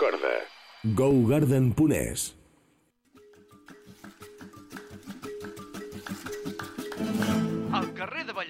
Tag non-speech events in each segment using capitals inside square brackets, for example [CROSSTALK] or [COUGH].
recorda. GoGarden.es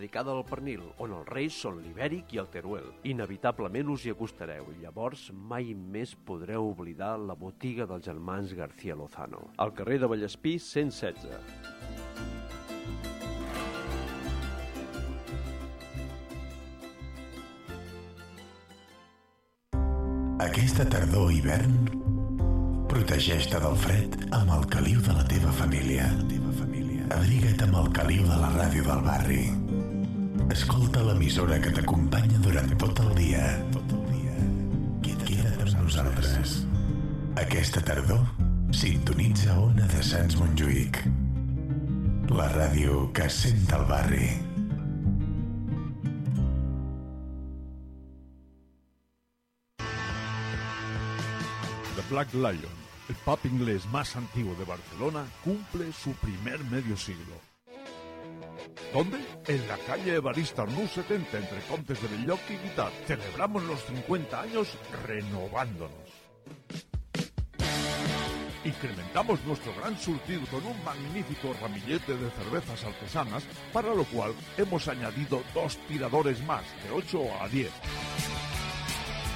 dedicada al pernil, on els reis són l'ibèric i el teruel. Inevitablement us hi acostareu i llavors mai més podreu oblidar la botiga dels germans García Lozano. Al carrer de Vallespí 116. Aquesta tardor hivern protegeix-te del fred amb el caliu de la teva família. Abriga't amb el caliu de la ràdio del barri. Escolta l'emissora que t'acompanya durant tot el dia. Queda't amb nosaltres. Aquesta tardor, sintonitza Ona de Sants Montjuïc. La ràdio que sent el barri. The Black Lion, el pub inglés más antiguo de Barcelona, cumple su primer medio siglo. ¿Dónde? En la calle Evarista Arnús 70, entre Contes de Belloc y Guitar. Celebramos los 50 años renovándonos. Incrementamos nuestro gran surtido con un magnífico ramillete de cervezas artesanas, para lo cual hemos añadido dos tiradores más, de 8 a 10.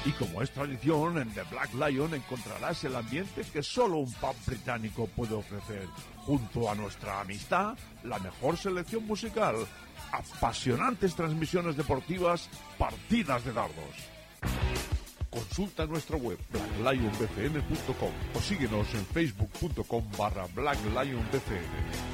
Y como es tradición, en The Black Lion encontrarás el ambiente que solo un pub británico puede ofrecer. Junto a nuestra amistad, la mejor selección musical, apasionantes transmisiones deportivas, partidas de dardos. Consulta nuestra web blacklionbcn.com o síguenos en facebook.com barra blacklionbcn.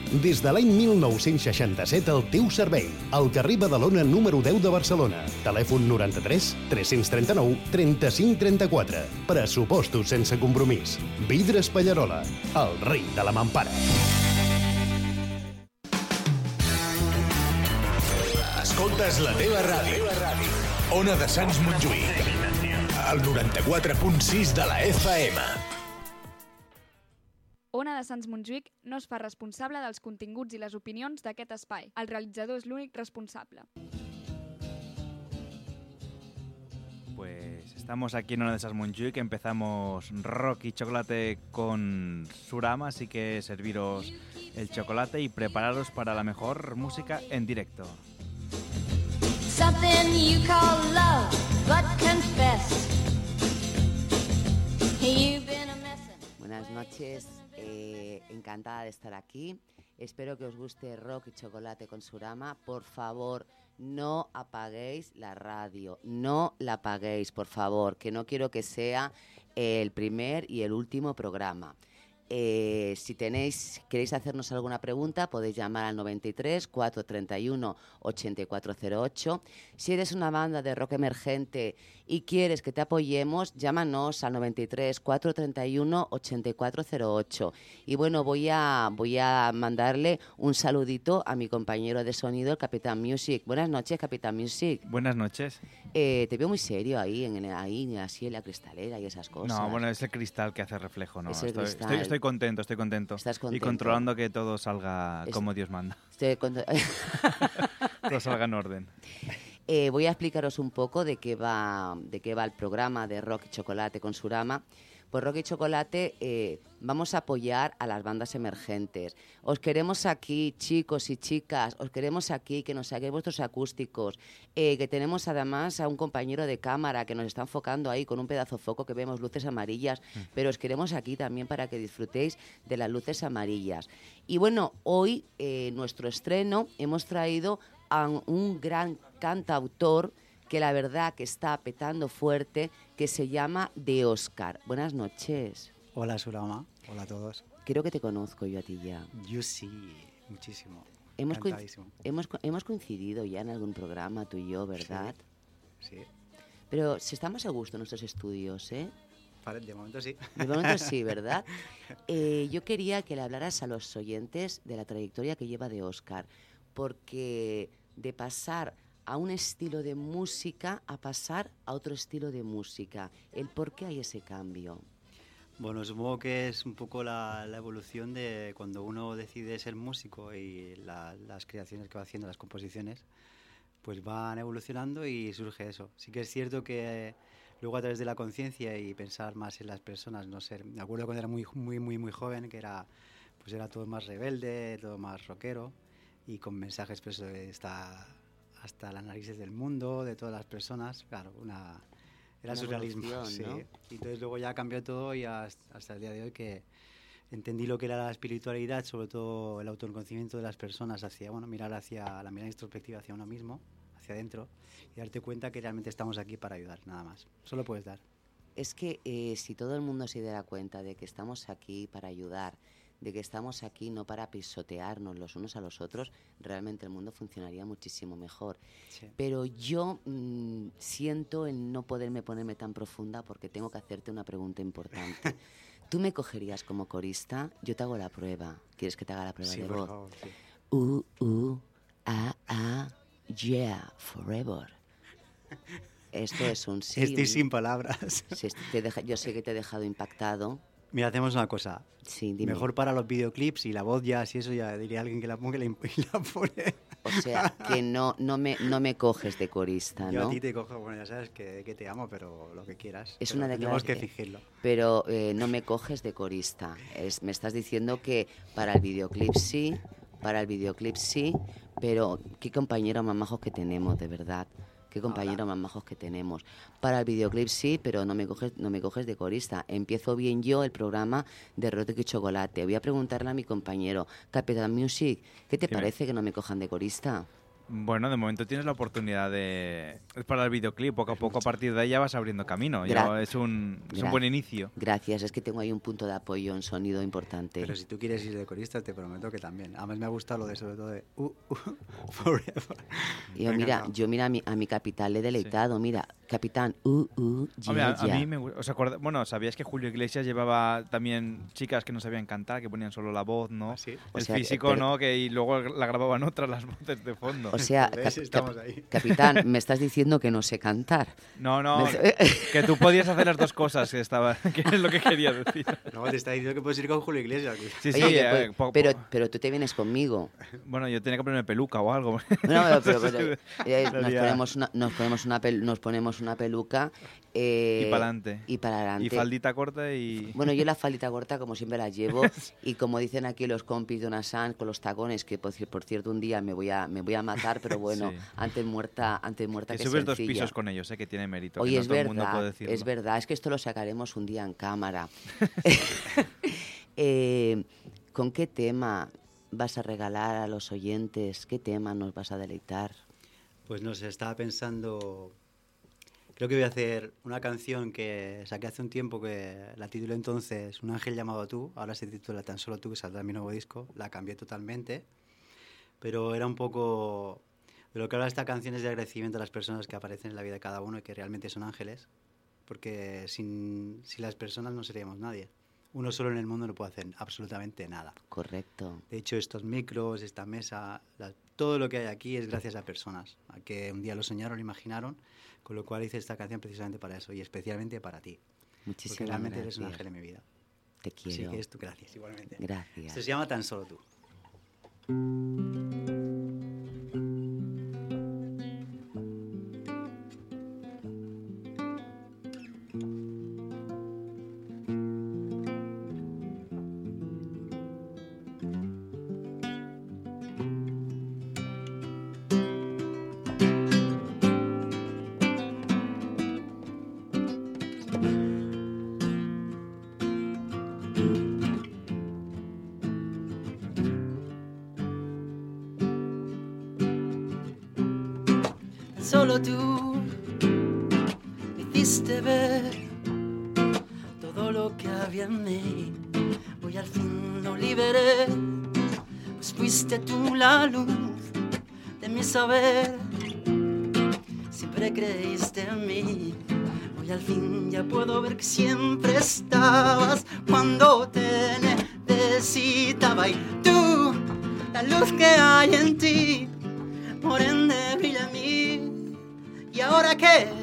Des de l'any 1967 al teu servei. Al carrer Badalona número 10 de Barcelona. Telèfon 93 339 35 34. Pressupostos sense compromís. Vidres Pallarola, el rei de la mampara. Escoltes la teva ràdio. Ona de Sants Montjuïc. El 94.6 de la FM. Ona de Sants Montjuïc no es fa responsable dels continguts i les opinions d'aquest espai. El realitzador és l'únic responsable. Pues estamos aquí en una de esas Montjuic, empezamos rock y chocolate con Surama, así que serviros el chocolate y prepararos para la mejor música en directo. Something you call love, but confess. You've been a messin'. Buenas noches, eh, encantada de estar aquí. Espero que os guste Rock y Chocolate con Surama. Por favor, no apaguéis la radio, no la apaguéis, por favor, que no quiero que sea el primer y el último programa. Eh, si tenéis, queréis hacernos alguna pregunta, podéis llamar al 93 431 8408. Si eres una banda de rock emergente y quieres que te apoyemos, llámanos al 93 431 8408. Y bueno, voy a, voy a mandarle un saludito a mi compañero de sonido, el Capitán Music. Buenas noches, Capitán Music. Buenas noches. Eh, te veo muy serio ahí, en, ahí, así en la cristalera y esas cosas. No, bueno, es el cristal que hace reflejo, ¿no? Es el estoy, cristal. estoy- estoy contento, estoy contento. Estás Y contento. controlando que todo salga Es- como Dios manda. Estoy con- [LAUGHS] Todo salga en orden. Eh, voy a explicaros un poco de qué va de qué va el programa de Rock y Chocolate con Surama. Pues Rock y Chocolate eh, vamos a apoyar a las bandas emergentes. Os queremos aquí, chicos y chicas, os queremos aquí, que nos saquéis vuestros acústicos, eh, que tenemos además a un compañero de cámara que nos está enfocando ahí con un pedazo de foco que vemos luces amarillas, pero os queremos aquí también para que disfrutéis de las luces amarillas. Y bueno, hoy eh, nuestro estreno hemos traído a un gran cantautor que la verdad que está petando fuerte, que se llama De Oscar. Buenas noches. Hola Surama, hola a todos. Creo que te conozco yo a ti ya. Yo sí, muchísimo. Hemos, coincidido ya en algún programa tú y yo, ¿verdad? Sí, Pero si estamos a gusto en nuestros estudios, ¿eh? De momento sí. De momento sí, ¿verdad? [LAUGHS] Eh, yo quería que le hablaras a los oyentes de la trayectoria que lleva de Oscar, porque de pasar a un estilo de música a pasar a otro estilo de música, el por qué hay ese cambio. Bueno, supongo que es un poco la, evolución de cuando uno decide ser músico y la- las creaciones que va haciendo, las composiciones, pues van evolucionando y surge eso. Sí que es cierto que luego a través de la conciencia y pensar más en las personas, no ser... Me acuerdo cuando era muy, muy, muy, muy joven que era, pues era todo más rebelde, todo más rockero y con mensajes pues, de hasta, hasta las narices del mundo, de todas las personas. Claro, una... Era Una surrealismo, sí. ¿no? Y entonces luego ya cambió todo y hasta, hasta el día de hoy que entendí lo que era la espiritualidad, sobre todo el autoconocimiento de las personas hacia, bueno, mirar hacia la mirada introspectiva hacia uno mismo, hacia adentro y darte cuenta que realmente estamos aquí para ayudar, nada más. Solo puedes dar. Es que eh, si todo el mundo se diera cuenta de que estamos aquí para ayudar, de que estamos aquí no para pisotearnos los unos a los otros, realmente el mundo funcionaría muchísimo mejor. Sí. Pero yo mm, siento el no poderme ponerme tan profunda porque tengo que hacerte una pregunta importante. [LAUGHS] ¿Tú me cogerías como corista? Yo te hago la prueba. ¿Quieres que te haga la prueba Sí, de por voz? favor, sí. Uh, uh, ah, ah, yeah, forever. Esto es un [LAUGHS] sí. Estoy sin palabras. Sí, esto te deja- yo sé que te he dejado impactado. Mira, hacemos una cosa. Sí, dime. Mejor para los videoclips y la voz ya, si eso ya diría a alguien que la ponga [LAUGHS] y la, pone. O sea, que no, no, me, no me coges de corista, Yo a ti te cojo, bueno, ya sabes que, que te amo, pero lo que quieras. Es una Tenemos que declaración. fingirlo. Pero eh, no me coges de corista. Es, me estás diciendo que para el videoclip sí, para el videoclip sí, pero qué compañeros más majos que tenemos, de verdad. Qué compañeros más majos que tenemos. Para el videoclip sí, pero no me coges, no me coges de corista. Empiezo bien yo el programa de Rote y Chocolate. Voy a preguntarle a mi compañero, Capitán Music, ¿qué te Dime. parece que no me cojan de corista? Bueno, de momento tienes la oportunidad de... Es para el videoclip, poco a poco a partir de ahí ya vas abriendo camino. Es, un, es un buen inicio. Gracias, es que tengo ahí un punto de apoyo en sonido importante. Pero si tú quieres ir de corista, te prometo que también. Además me ha gustado lo de sobre todo de uh, uh, [LAUGHS] forever. Yo mira, yo mira a mi, a mi capitán le he deleitado, mira, capitán, uh, uh, Hombre, a, yeah, a yeah. mí me ¿os acorda- Bueno, ¿sabías que Julio Iglesias llevaba también chicas que no sabían cantar, que ponían solo la voz, ¿no? sí? O El sea, que- físico, pero- ¿no? Que y luego la grababan otras las voces de fondo. O sea, [LAUGHS] cap- cap- ahí. [LAUGHS] capitán, me estás diciendo que no sé cantar. No, no, que tú [LAUGHS] podías hacer las dos cosas, que, estaba, que es lo que quería decir. No, te está diciendo que puedes ir con Julio Iglesias. Sí, sí, Oye, eh, pues- po- pero, po- pero tú te vienes conmigo. bueno, yo tenía que ponerme peluca o algo. No, pero, pero- pero, eh, La nos, ponemos una, nos, ponemos una pel- nos ponemos una peluca. eh, Y para adelante. Y para adelante. Y faldita corta y... Bueno, yo la faldita corta, como siempre la llevo, y como dicen aquí los compis de una San con los tacones, que por, por cierto un día me voy a, me voy a matar, pero [LAUGHS] bueno, Sí. antes muerta, antes muerta Que que, subes dos pisos con ellos, eh, que tiene mérito. Oye, que no es todo el mundo puede verdad, decirlo. es verdad, es que esto lo sacaremos un día en cámara. [LAUGHS] Eh, ¿Con qué tema vas a regalar a los oyentes? ¿Qué tema nos vas a deleitar? Pues no sé, estaba pensando. Creo que voy a hacer una canción que saqué hace un tiempo que la titulé entonces Un ángel llamado tú. Ahora se titula Tan solo tú, que saldrá mi nuevo disco. La cambié totalmente. Pero era un poco. De lo que habla esta canción es de agradecimiento a las personas que aparecen en la vida de cada uno y que realmente son ángeles. Porque sin, sin las personas no seríamos nadie. Uno solo en el mundo no puede hacer absolutamente nada. Correcto. De hecho, estos micros, esta mesa, la- todo lo que hay aquí es gracias a personas, a que un día lo soñaron, lo imaginaron, con lo cual hice esta canción precisamente para eso y especialmente para ti. porque Muchísimas realmente eres un ángel en mi vida. Te Así quiero. que es tu gracias, igualmente. Gracias. Esto se llama Tan Solo Tú. Todo lo que había en mí. Hoy al fin lo liberé, pues fuiste tú la luz de mi saber. Siempre creíste en mí. Hoy al fin ya puedo ver que siempre estabas cuando te necesitaba. Y tú, la luz que hay en ti, por ende brilla en mí. ¿Y ahora qué?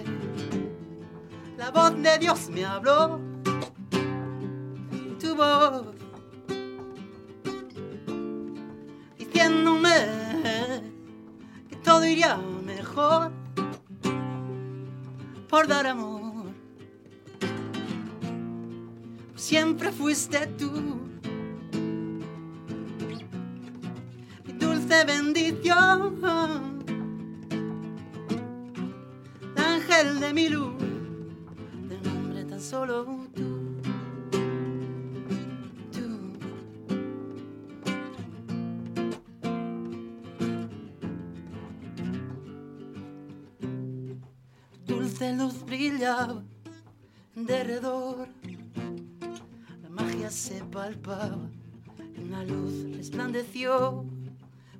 La voz de Dios me habló. Tu voz. Diciéndome que todo iría mejor por dar amor. Siempre fuiste tú. Mi dulce bendición. El ángel de mi luz. De solo tú. Tú. Dulce luz brillaba en derredor. La magia se palpaba. Una luz resplandeció.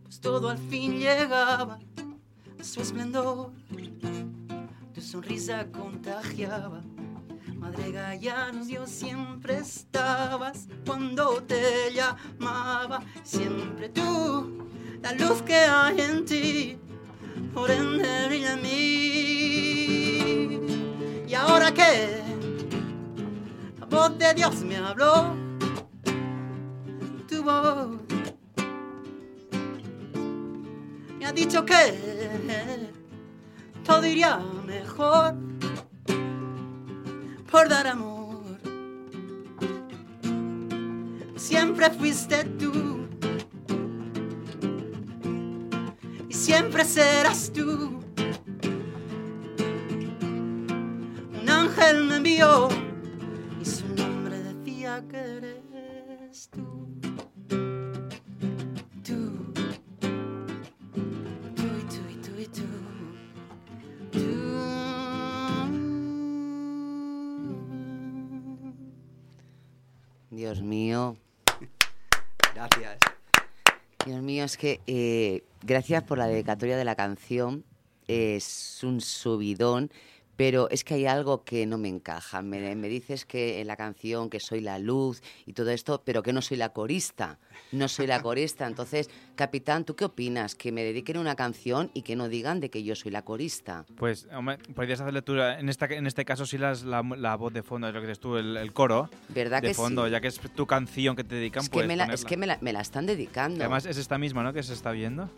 Pues todo al fin llegaba a su esplendor. Tu sonrisa contagiaba. Madre Gallanos, yo siempre estabas cuando te llamaba. Siempre tú, la luz que hay en ti, por ende brilla en mí. ¿Y ahora qué? La voz de Dios me habló. Tu voz me ha dicho que todo iría mejor por dar amor. Siempre fuiste tú y siempre serás tú. Un ángel me envió Dios mío. Gracias. Dios mío, es que eh, gracias por la dedicatoria de la canción. Es un subidón, pero es que hay algo que no me encaja. Me, me dices que en la canción que soy la luz y todo esto, pero que no soy la corista. No soy la corista. Entonces, capitán, ¿tú qué opinas? Que me dediquen una canción y que no digan de que yo soy la corista. Pues, hombre, podrías hacer lectura. En, esta, en este caso, sí las, la, la voz de fondo, es lo que dices tú, el, el coro. ¿Verdad de que fondo, sí? ya que es tu canción que te dedican, Es que, me la, es que me, la, me la están dedicando. Además, es esta misma, ¿no? Que se está viendo.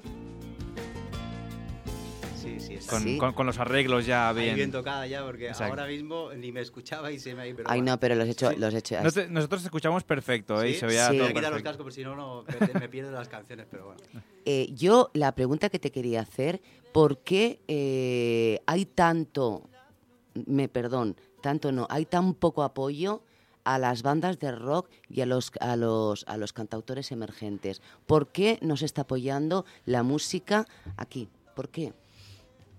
Sí, sí, está Con, bien. con- con los arreglos ya Ahí bien. bien tocada ya, porque Exacto. ahora mismo ni me escuchaba y se me ha ido. pero Ay, bueno. no, pero los he hecho... Sí. Los he hecho No te- nosotros escuchamos perfecto, ¿eh? Y ¿Sí? se veía Sí. todo Voy a quitar los cascos, porque si no, no me, me pierdo las canciones, pero bueno. [LAUGHS] Eh, yo la pregunta que te quería hacer, ¿por qué eh, hay tanto, me perdón, tanto no, hay tan poco apoyo a las bandas de rock y a los, a los, a los cantautores emergentes? ¿Por qué no se está apoyando la música aquí? ¿Por qué?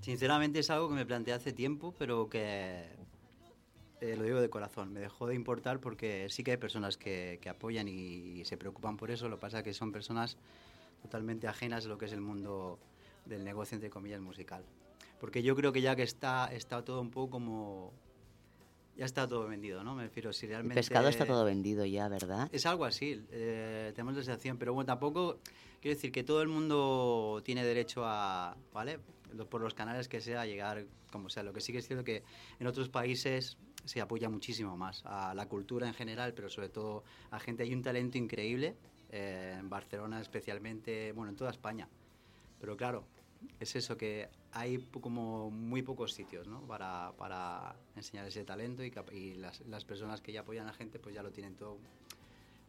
Sinceramente es algo que me planteé hace tiempo, pero que eh, lo digo de corazón, me dejó de importar porque sí que hay personas que, que apoyan y, se preocupan por eso, lo que pasa es que son personas totalmente ajenas a lo que es el mundo del negocio, entre comillas, musical. Porque yo creo que ya que está, está todo un poco como... Ya está todo vendido, ¿no? Me refiero, si El realmente... pescado está todo vendido ya, ¿verdad? Es algo así, eh, tenemos la sensación, pero bueno, tampoco quiero decir que todo el mundo tiene derecho a, ¿vale? Por los canales que sea, llegar como sea. Lo que sí que es cierto que en otros países se apoya muchísimo más a la cultura en general, pero sobre todo a gente. Hay un talento increíble, eh, en Barcelona especialmente, bueno, en toda España. Pero claro, es eso que hay como muy pocos sitios ¿no? para, para enseñar ese talento y, y las, las personas que ya apoyan a gente pues ya lo tienen todo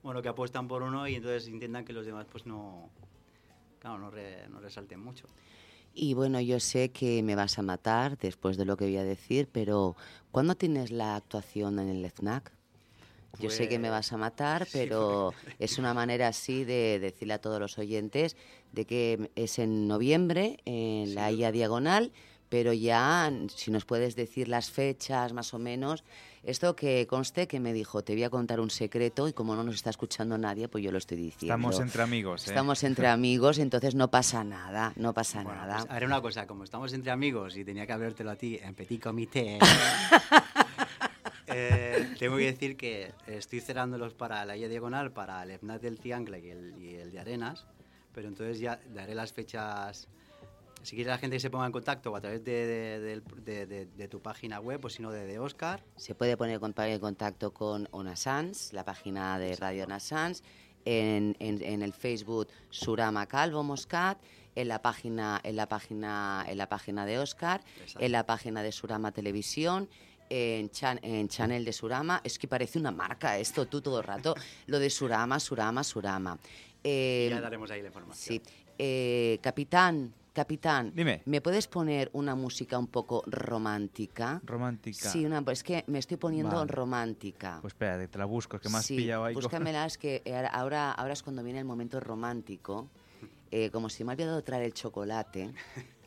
bueno que apuestan por uno y entonces intentan que los demás pues no claro no, re- no resalten mucho Y bueno, yo sé que me vas a matar después de lo que voy a decir, pero ¿cuándo tienes la actuación en el FNAC? Yo sé que me Pues, vas a matar, [LAUGHS] sí, pero [LAUGHS] es una manera así de decirle a todos los oyentes de que es en noviembre en la IA Diagonal, pero ya, si nos puedes decir las fechas más o menos, esto que conste que me dijo, te voy a contar un secreto y como no nos está escuchando nadie, pues yo lo estoy diciendo. Estamos entre amigos, ¿eh? Estamos entre [LAUGHS] amigos, entonces no pasa nada, no pasa nada. Pues haré una cosa, como estamos entre amigos y tenía que hablártelo a ti en petit comité, [LAUGHS] eh, tengo que decir que estoy cerrándolos para la guía diagonal, para el FNAC del Triangle y el, y el de Arenas, pero entonces ya daré las fechas. Si quiere la gente que se ponga en contacto o a través de, de- del- de- de- de tu página web o si no de, Oscar. Se puede poner en contacto con Onasans, la página de Radio Onasans, en, en- en el Facebook Surama Calvo Moscat, en la página, en la página, en la página de Oscar, Exacto. en la página de Surama Televisión. En, chan- en Channel de Surama, es que parece una marca esto, tú todo el rato, [LAUGHS] lo de Surama, Surama, Surama. Eh, ya daremos ahí la información. Sí. Eh, capitán, capitán, Dime. ¿me puedes poner una música un poco romántica? Romántica. Sí, una, es que me estoy poniendo Vale. romántica. Pues espérate, te la busco, que me has sí, pillado ahí. búscamela, [LAUGHS] es que ahora, ahora es cuando viene el momento romántico. Eh, como si me ha olvidado traer el chocolate,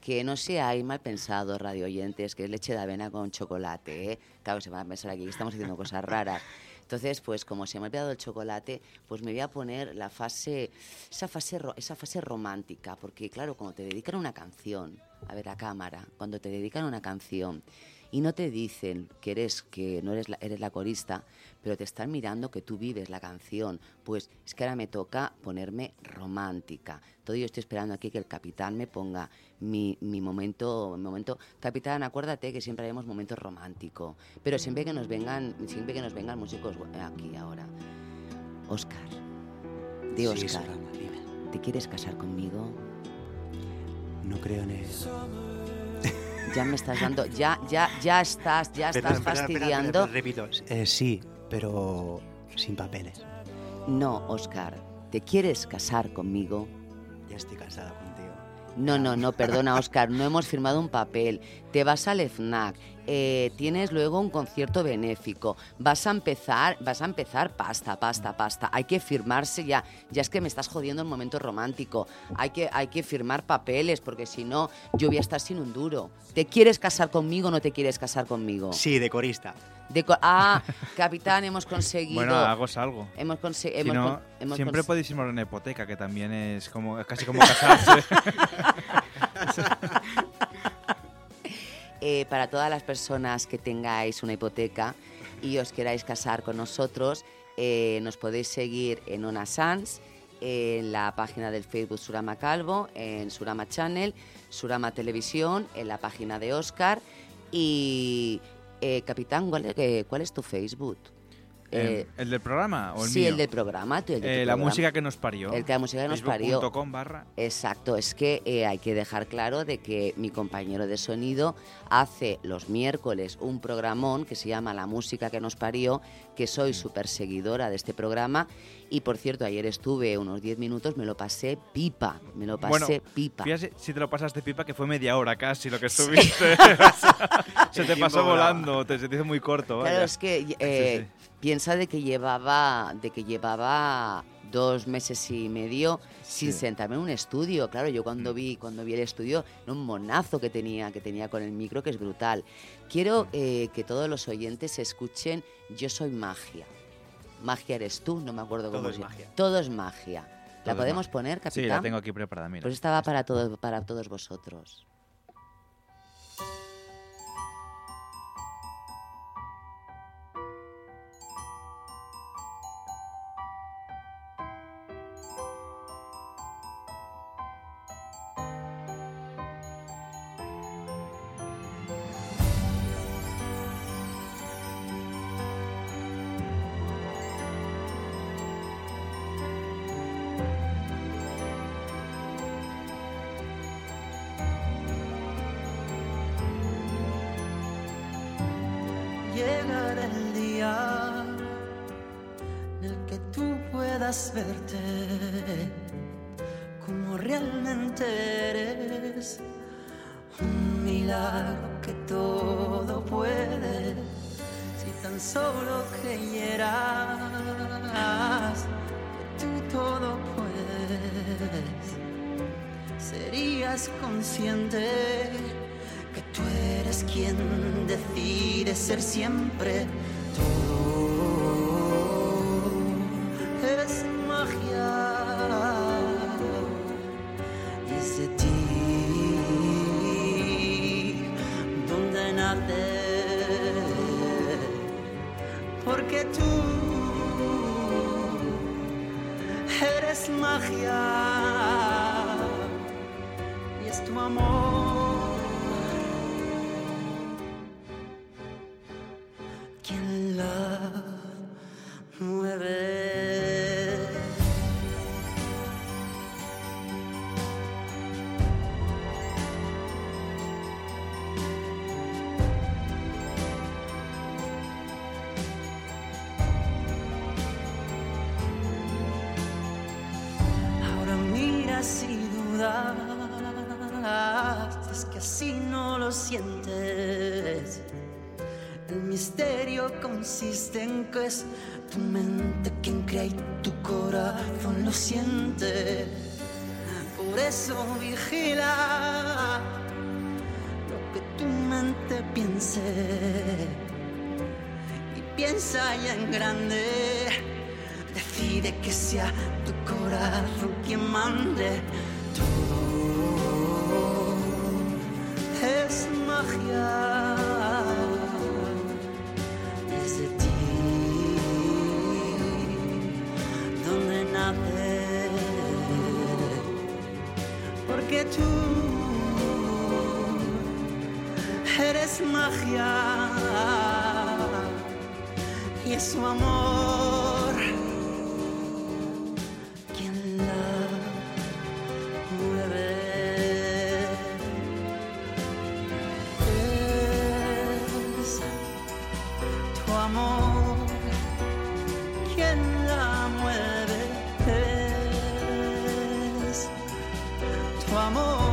que no seáis mal pensados, radio oyentes, que es leche de avena con chocolate, ¿eh? Claro, se van a pensar aquí que estamos haciendo cosas raras. Entonces, pues como se me ha olvidado el chocolate, pues me voy a poner la fase, esa fase, esa fase romántica, porque claro, cuando te dedican una canción, a ver a cámara, cuando te dedican una canción y no te dicen que eres que no eres la, eres la corista, pero te están mirando que tú vives la canción, pues es que ahora me toca ponerme romántica. Todo yo estoy esperando aquí que el capitán me ponga mi, mi momento, mi momento. Capitán, acuérdate que siempre haremos momentos románticos, pero siempre que nos vengan, siempre que nos vengan músicos aquí ahora. Oscar, Sí, Oscar. ¿te quieres casar conmigo? No creo en eso. Ya me estás dando, ya, ya, ya estás, ya estás fastidiando. repito, eh, sí, pero sin papeles. No, Oscar, ¿te quieres casar conmigo? Ya estoy casada contigo. No, no, no, perdona, Oscar, no hemos firmado un papel. Te vas al FNAC, eh, tienes luego un concierto benéfico, vas a empezar, vas a empezar pasta, pasta, pasta. Hay que firmarse ya. Ya es que me estás jodiendo el momento romántico. Hay que, hay que firmar papeles, porque si no, yo voy a estar sin un duro. ¿Te quieres casar conmigo o no te quieres casar conmigo? Sí, de corista. De co- ah, capitán, hemos [LAUGHS] conseguido. Bueno, hago algo. Hemos, conse- Si hemos no, con- siempre cons- podéis firmar una hipoteca, que también es como casi como [LAUGHS] casarse. [LAUGHS] Eh, para todas las personas que tengáis una hipoteca y os queráis casar con nosotros, eh, nos podéis seguir en Ona Sans, en la página del Facebook Surama Calvo, en Surama Channel, Surama Televisión, en la página de Oscar. Y, eh, Capitán, ¿cuál eh, cuál es tu Facebook? Eh, ¿El del programa o el sí, mío? el del programa. tú, el de Eh, la programa. música que nos parió. El que la música que nos parió. Barra. Exacto, es que eh, hay que dejar claro de que mi compañero de sonido hace los miércoles un programón que se llama La música que nos parió, que soy súper seguidora de este programa y por cierto ayer estuve unos 10 minutos, me lo pasé pipa, me lo pasé Bueno, pipa. fíjate si te lo pasaste pipa, que fue media hora casi lo que estuviste. [LAUGHS] se te pasó volando, te, se te hizo muy corto. Claro, vaya. es que Sí, eh, sí. Piensa de que llevaba de que llevaba dos meses y medio sin Sí. sentarme en un estudio. Claro, yo cuando Mm. vi cuando vi el estudio, era un monazo que tenía que tenía con el micro que es brutal. Quiero eh, que todos los oyentes escuchen Yo soy magia. Magia eres tú, no me acuerdo Todo cómo es magia. Todo es magia. ¿La podemos magia. poner, capitán? Sí, la tengo aquí preparada, mira. Pues estaba para todos para todos vosotros. Eres magia. Y es tu amor y tu corazón lo siente. Por eso vigila lo que tu mente piense y piensa ya en grande. Decide que sea tu corazón quien mande todo. Es magia. Magia y es su amor quien la mueve. Es tu amor quien la mueve. Es tu amor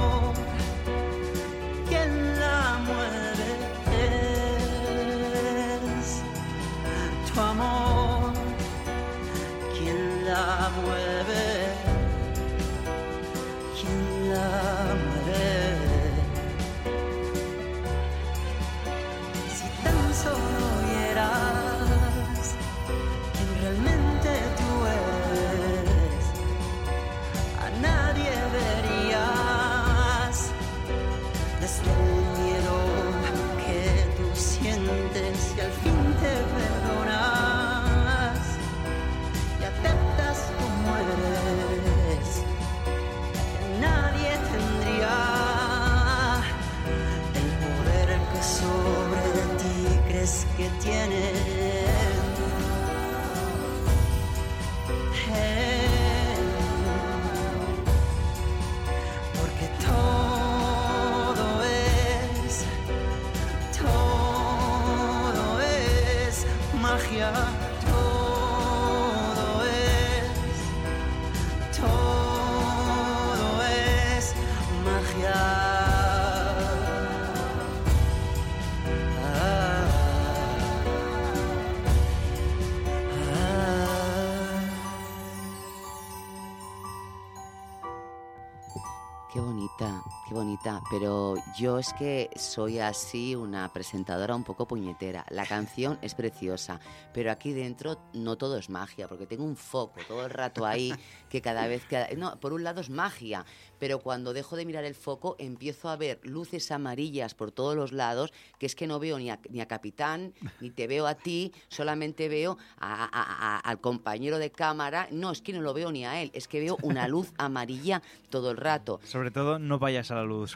Pero yo es que soy así una presentadora un poco puñetera. La canción es preciosa, pero aquí dentro no todo es magia, porque tengo un foco todo el rato ahí que cada vez que... No, por un lado es magia, pero cuando dejo de mirar el foco empiezo a ver luces amarillas por todos los lados, que es que no veo ni a, ni a Capitán, ni te veo a ti, solamente veo a- a- a- al compañero de cámara. No, es que no lo veo ni a él, es que veo una luz [LAUGHS] amarilla todo el rato. Sobre todo, no vayas a la luz,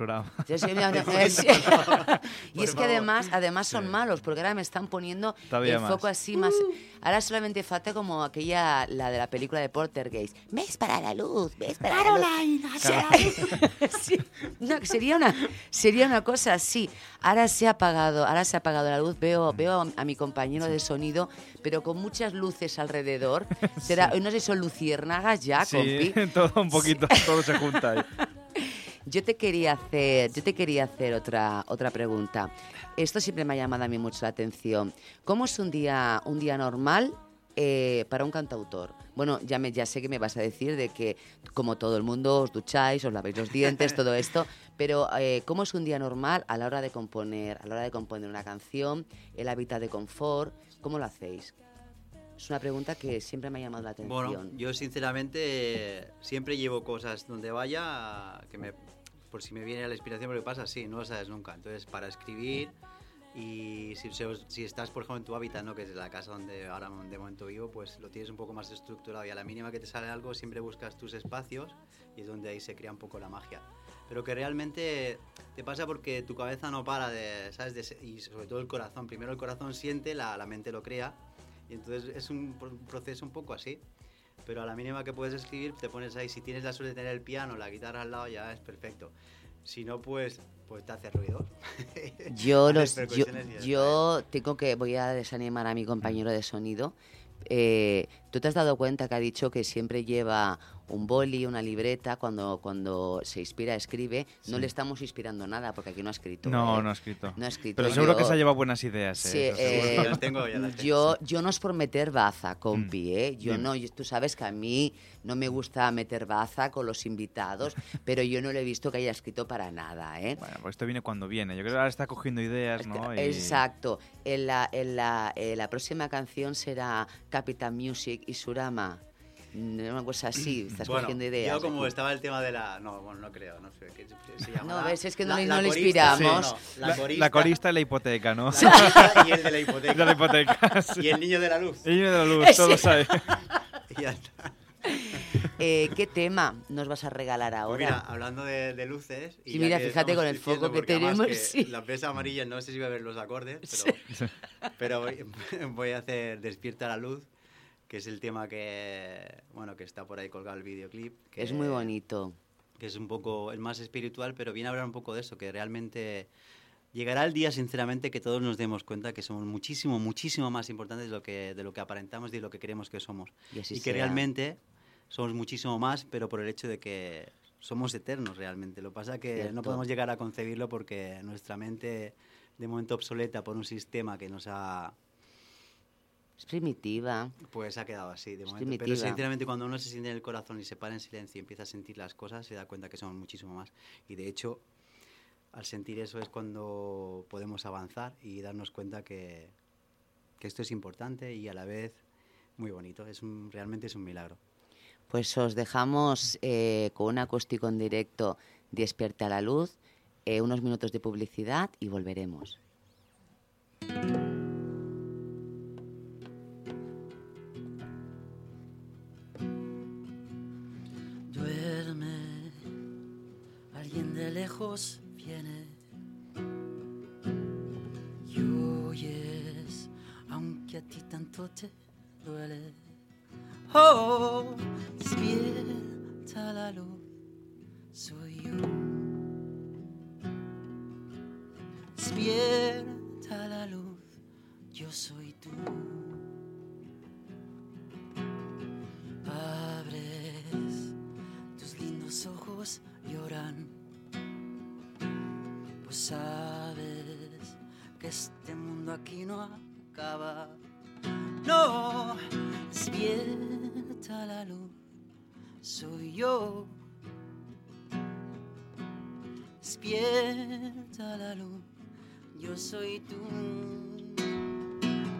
sí. [LAUGHS] y es que además, además son malos, porque ahora me están poniendo Todavía el más. foco así más. Ahora solamente falta como aquella, la de la película de Poltergeist. ¿Ves para la luz? ¿Ves para la luz? [LAUGHS] Sí. No, sería una, sería una cosa así. Ahora se ha apagado, ahora se ha apagado la luz. Veo, veo a, mi compañero de sonido, pero con muchas luces alrededor. [LAUGHS] Será, no sé si son luciérnagas ya, Sí, compi. [LAUGHS] todo un poquito, todo se junta ahí. Yo te quería hacer, yo te quería hacer otra, otra pregunta. Esto siempre me ha llamado a mí mucho la atención. ¿Cómo es un día, un día normal eh, para un cantautor? Bueno, ya, me, ya sé que me vas a decir de que, como todo el mundo, os ducháis, os laváis los dientes, todo [LAUGHS] esto, pero eh, ¿cómo es un día normal a la hora de componer, a la hora de componer una canción, el hábitat de confort? ¿Cómo lo hacéis? Es una pregunta que siempre me ha llamado la atención. Bueno, yo sinceramente siempre llevo cosas donde vaya que me, por si me viene la inspiración, porque pasa así, no lo sabes nunca. Entonces, para escribir y si, si- estás, por ejemplo, en tu hábitat, ¿no? que es la casa donde ahora de momento vivo, pues lo tienes un poco más estructurado y a la mínima que te sale algo siempre buscas tus espacios y es donde ahí se crea un poco la magia. Pero que realmente te pasa porque tu cabeza no para de, ¿sabes? De y sobre todo el corazón. Primero el corazón siente, la, la mente lo crea y entonces es un pro- proceso un poco así. Pero a la mínima que puedes escribir, te pones ahí. Si tienes la suerte de tener el piano, la guitarra al lado, ya es perfecto. Si no, pues, pues te hace ruido. [LAUGHS] Yo, los, yo, yo tengo que, voy a desanimar a mi compañero de sonido. Eh, ¿Tú te has dado cuenta que ha dicho que siempre lleva un boli, una libreta, cuando, cuando se inspira, escribe? No le estamos inspirando nada, porque aquí no ha escrito. No, ¿eh? no ha escrito. No ha escrito. Pero seguro que se ha llevado buenas ideas. Sí, eh, [LAUGHS] eh, yo, yo no es por meter baza, compi, Mm. ¿eh? Yo no, yo- tú sabes que a mí no me gusta meter baza con los invitados, [LAUGHS] pero yo no le he visto que haya escrito para nada, ¿eh? Bueno, pues esto viene cuando viene. Yo creo que ahora está cogiendo ideas, ¿no? Y- Exacto. En la, en la, eh, la próxima canción será Capitan Music y Surama. Una cosa así, estás Bueno, cogiendo ideas. Yo como estaba el tema de la... No, bueno, no creo, no sé. ¿qué se- [LAUGHS] llama? No, ves, es que no La- le- la no le corista, inspiramos. no, La, la, la corista, corista y la hipoteca, ¿no? [LAUGHS] la corista y el de la [LAUGHS] hipoteca. De la hipoteca, sí. Y el niño de la luz. El niño de la luz, todo Sí. sabe. Y ya está. Eh, ¿Qué tema nos vas a regalar Pues ahora? mira, hablando de, de luces... y Sí, mira, fíjate con el foco que tenemos, que sí. La pesa amarilla, no sé si va a ver los acordes, pero, pero voy, voy a hacer Despierta la luz, que es el tema que, bueno, que está por ahí colgado el videoclip. Que, Es muy bonito. Que es un poco, es más espiritual, pero viene a hablar un poco de eso, que realmente... Llegará el día, sinceramente, que todos nos demos cuenta que somos muchísimo, muchísimo más importantes de lo que, de lo que aparentamos y de lo que creemos que somos. Y así que sea. realmente somos muchísimo más, pero por el hecho de que somos eternos realmente. Lo que pasa es que Cierto. no podemos llegar a concebirlo porque nuestra mente, de momento obsoleta por un sistema que nos ha, Es primitiva. pues ha quedado así de Es momento. Pero primitiva. sinceramente cuando uno se siente en el corazón y se para en silencio y empieza a sentir las cosas, se da cuenta que somos muchísimo más. Y de hecho, al sentir eso es cuando podemos avanzar y darnos cuenta que, que esto es importante y a la vez muy bonito. Es un, realmente es un milagro. Pues os dejamos eh, con un acústico en directo Despierta la luz, eh, unos minutos de publicidad y volveremos. Lejos viene y oyes, aunque a ti tanto te duele. Oh, despierta la luz, soy yo. Despierta la luz, yo soy tú. Sabes que este mundo aquí no acaba. No, despierta la luz, soy yo. Despierta la luz, yo soy tú.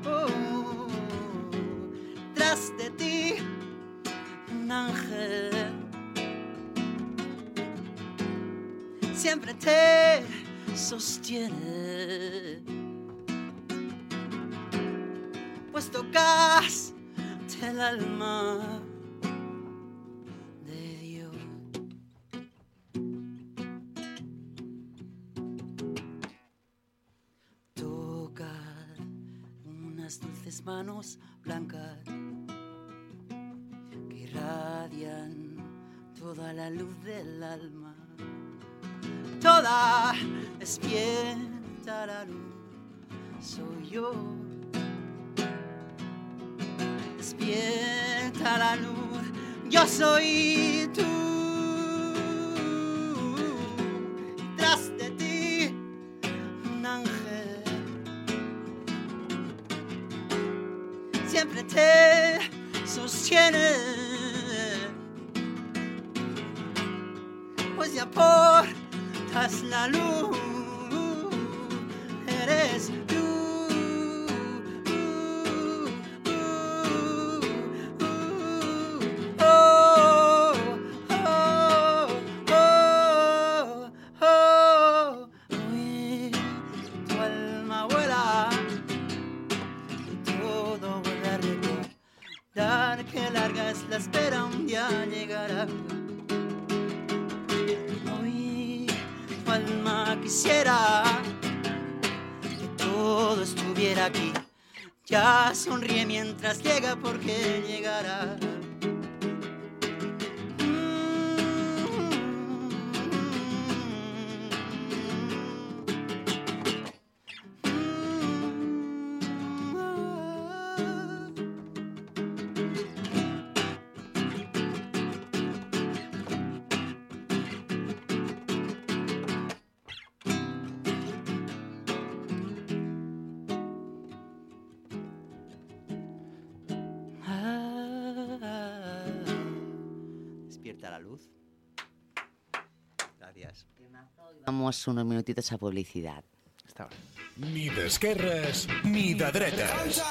Oh, tras de ti un ángel siempre te sostiene. Pues tocas el alma de Dios. Tocar unas dulces manos blancas que irradian toda la luz del alma. Toda despierta la luz, soy yo. Despierta la luz, yo soy tú. Recordar que larga es la espera, un día llegará. Hoy tu alma quisiera que todo estuviera aquí. Ya sonríe mientras llega porque llegará. Vamos unos minutitos a publicidad. Ni d'esquerres ni de dretes.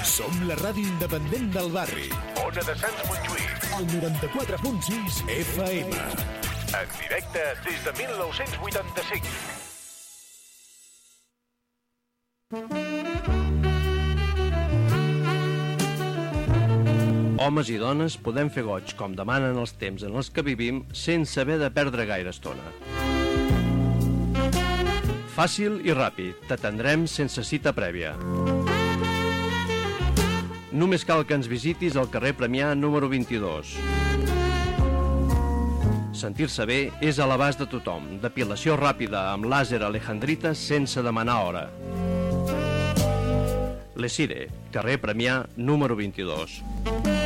Som la ràdio independent del barri. Ona de Sants Montjuïc. El 94.6 FM. En directe des de 1985. Homes i dones podem fer goig com demanen els temps en els que vivim sense haver de perdre gaire estona. Fàcil i ràpid, t'atendrem sense cita prèvia. Només cal que ens visitis al carrer Premià número 22. Sentir-se bé és a l'abast de tothom. Depilació ràpida amb làser alejandrita sense demanar hora. Lesire, carrer Premià número 22.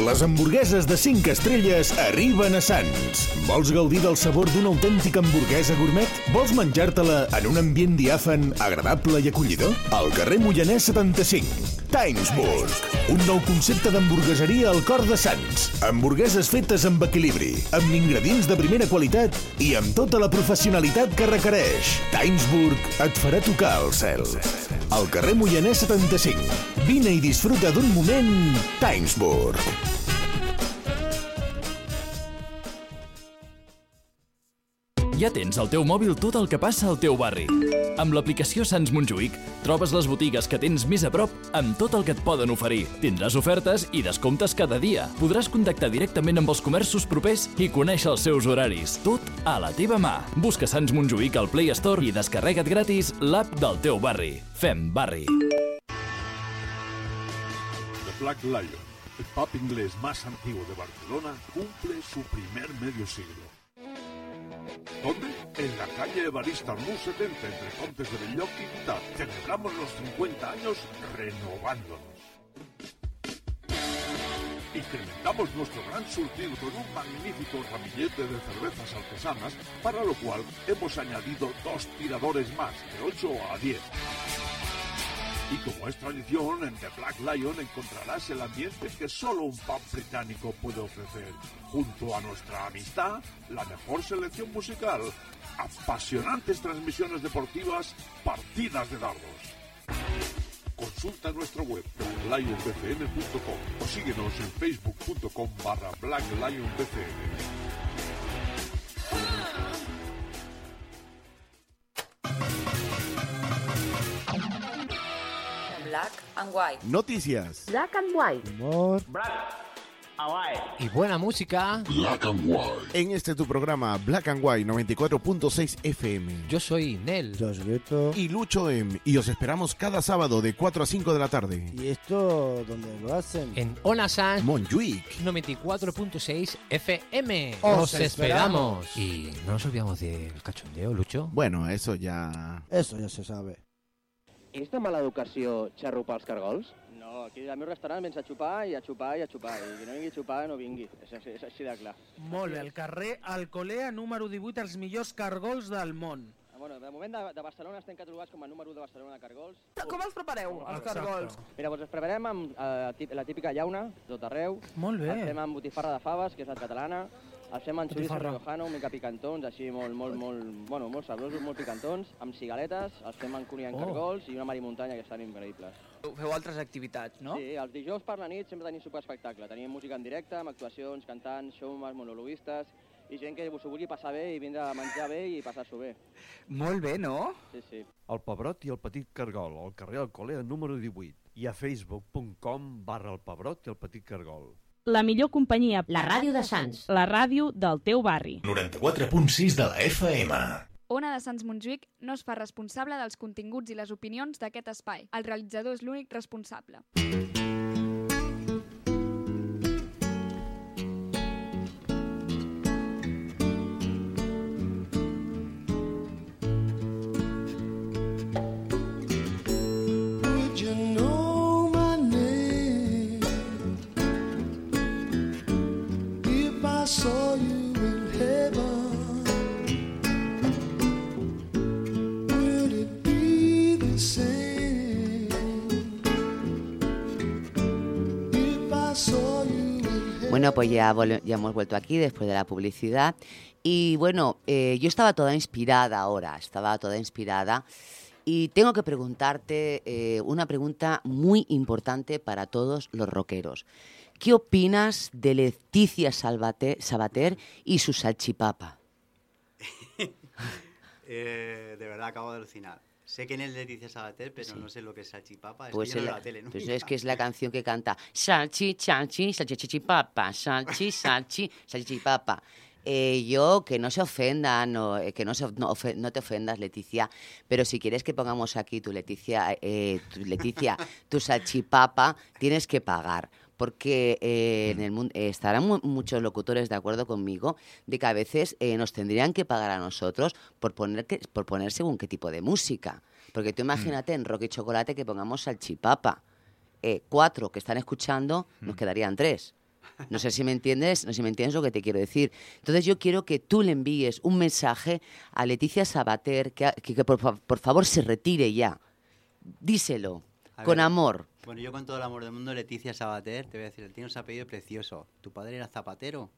Les hamburgueses de 5 estrelles arriben a Sants. Vols gaudir del sabor d'una autèntica hamburguesa gourmet? Vols menjar-te-la en un ambient diàfan, agradable i acollidor? Al carrer Moianès 75. Timesburg. Un nou concepte d'hamburgueseria al cor de Sants. Hamburgueses fetes amb equilibri, amb ingredients de primera qualitat i amb tota la professionalitat que requereix. Timesburg et farà tocar el cel. Al carrer Moianès 75. Vine i disfruta d'un moment Timesburg. Ja tens al teu mòbil tot el que passa al teu barri. Amb l'aplicació Sants Montjuïc trobes les botigues que tens més a prop amb tot el que et poden oferir. Tindràs ofertes i descomptes cada dia. Podràs contactar directament amb els comerços propers i conèixer els seus horaris. Tot a la teva mà. Busca Sants Montjuïc al Play Store i descarrega't gratis l'app del teu barri. Fem barri. The Black Lion, el pub inglés más antiguo de Barcelona, cumple su primer medio siglo. ¿Dónde? En la calle Evarista Arnús 70, entre Contes de Belloc y Guitar. Celebramos los 50 años renovándonos. Incrementamos nuestro gran surtido con un magnífico ramillete de cervezas artesanas, para lo cual hemos añadido dos tiradores más, de 8 a 10. Y como es tradición, en The Black Lion encontrarás el ambiente que solo un pub británico puede ofrecer. Junto a nuestra amistad, la mejor selección musical, apasionantes transmisiones deportivas, partidas de dardos. Consulta nuestra web blacklionbcn.com o síguenos en facebook.com barra blacklionbcn. Black and White. Noticias. Black and White. Humor. Y buena música. Black and White. En este tu programa Black and White 94.6 FM. Yo soy Nel. Yo soy Beto. Y Lucho M. Y os esperamos cada sábado de 4 a 5 de la tarde. ¿Y esto dónde lo hacen? En Ona Sans Montjuic. 94.6 FM. Os esperamos. Y no nos olvidamos del cachondeo, Lucho. Bueno, eso ya... Eso ya se sabe. És de mala educació xerro pels cargols? No, No, aquí al meu restaurant vens a xupar i a xupar i a xupar. I qui no vingui a xupar no vingui. És, és, és així de clar. Molt bé, el carrer Alcolea, número 18, els millors cargols del món. Ah, Bueno, de moment de, de Barcelona estem catalogats com a número 1 de Barcelona de cargols. Com els prepareu, els cargols? Mira, doncs els preparem amb eh, la típica llauna, tot arreu. Molt bé. El fem amb botifarra de faves, que és la catalana. El fem amb Botifarra. riojano, mica picantons, així molt, molt, molt, bueno, molt sabrosos, molt picantons, amb cigaletes, els fem amb cuní en Oh. cargols i una marimuntanya que estan increïbles. Feu altres activitats, no? Sí, els dijous per la nit sempre tenim superespectacle. Tenim música en directe, amb actuacions, cantants, showmans, monologuistes, i gent que s'ho vulgui passar bé i vindre a menjar bé i passar-s'ho bé. Molt bé, no? Sí, sí. El Pebrot i el Petit Cargol, al carrer Alcolea número 18 i a facebook.com barra el Pebrot i el Petit Cargol. La millor companyia. La ràdio de Sants. La ràdio del teu barri. 94.6 de la FM. Ona de Sants Montjuïc no es fa responsable dels continguts i les opinions d'aquest espai. El realitzador és l'únic responsable. Would Pues ya hemos vuelto aquí después de la publicidad. Y bueno, eh, yo estaba toda inspirada ahora, estaba toda inspirada. Y tengo que preguntarte eh, una pregunta muy importante para todos los rockeros. ¿Qué opinas de Leticia Salvate- Sabater y su salchipapa? [LAUGHS] Eh, de verdad, acabo de alucinar. Sé quién es Leticia Sabater, pero no sé lo que es salchipapa. Es Pues, que no el- tele pues es que es la [LAUGHS] canción que canta Salchi, salchi, salchichipapa, salchi, salchi, salchichipapa. Eh, yo, que no se ofendan, no, eh, que no, se, no, ofe- no te ofendas, Leticia, pero si quieres que pongamos aquí tu Leticia, eh, tu, Leticia, tu salchipapa, tienes que pagar. Porque eh, en el mundo estarán mu- muchos locutores de acuerdo conmigo de que a veces eh, nos tendrían que pagar a nosotros por poner, que, por poner según qué tipo de música. Porque tú imagínate en Rock y Chocolate que pongamos salchipapa. Eh, cuatro que están escuchando, nos quedarían tres. No sé [LAUGHS] si me entiendes, no sé si me entiendes lo que te quiero decir. Entonces yo quiero que tú le envíes un mensaje a Leticia Sabater que, que- que por, por favor se retire ya. Díselo, con amor. Bueno, yo con todo el amor del mundo, Leticia Sabater, te voy a decir, tiene un apellido precioso. ¿Tu padre era zapatero?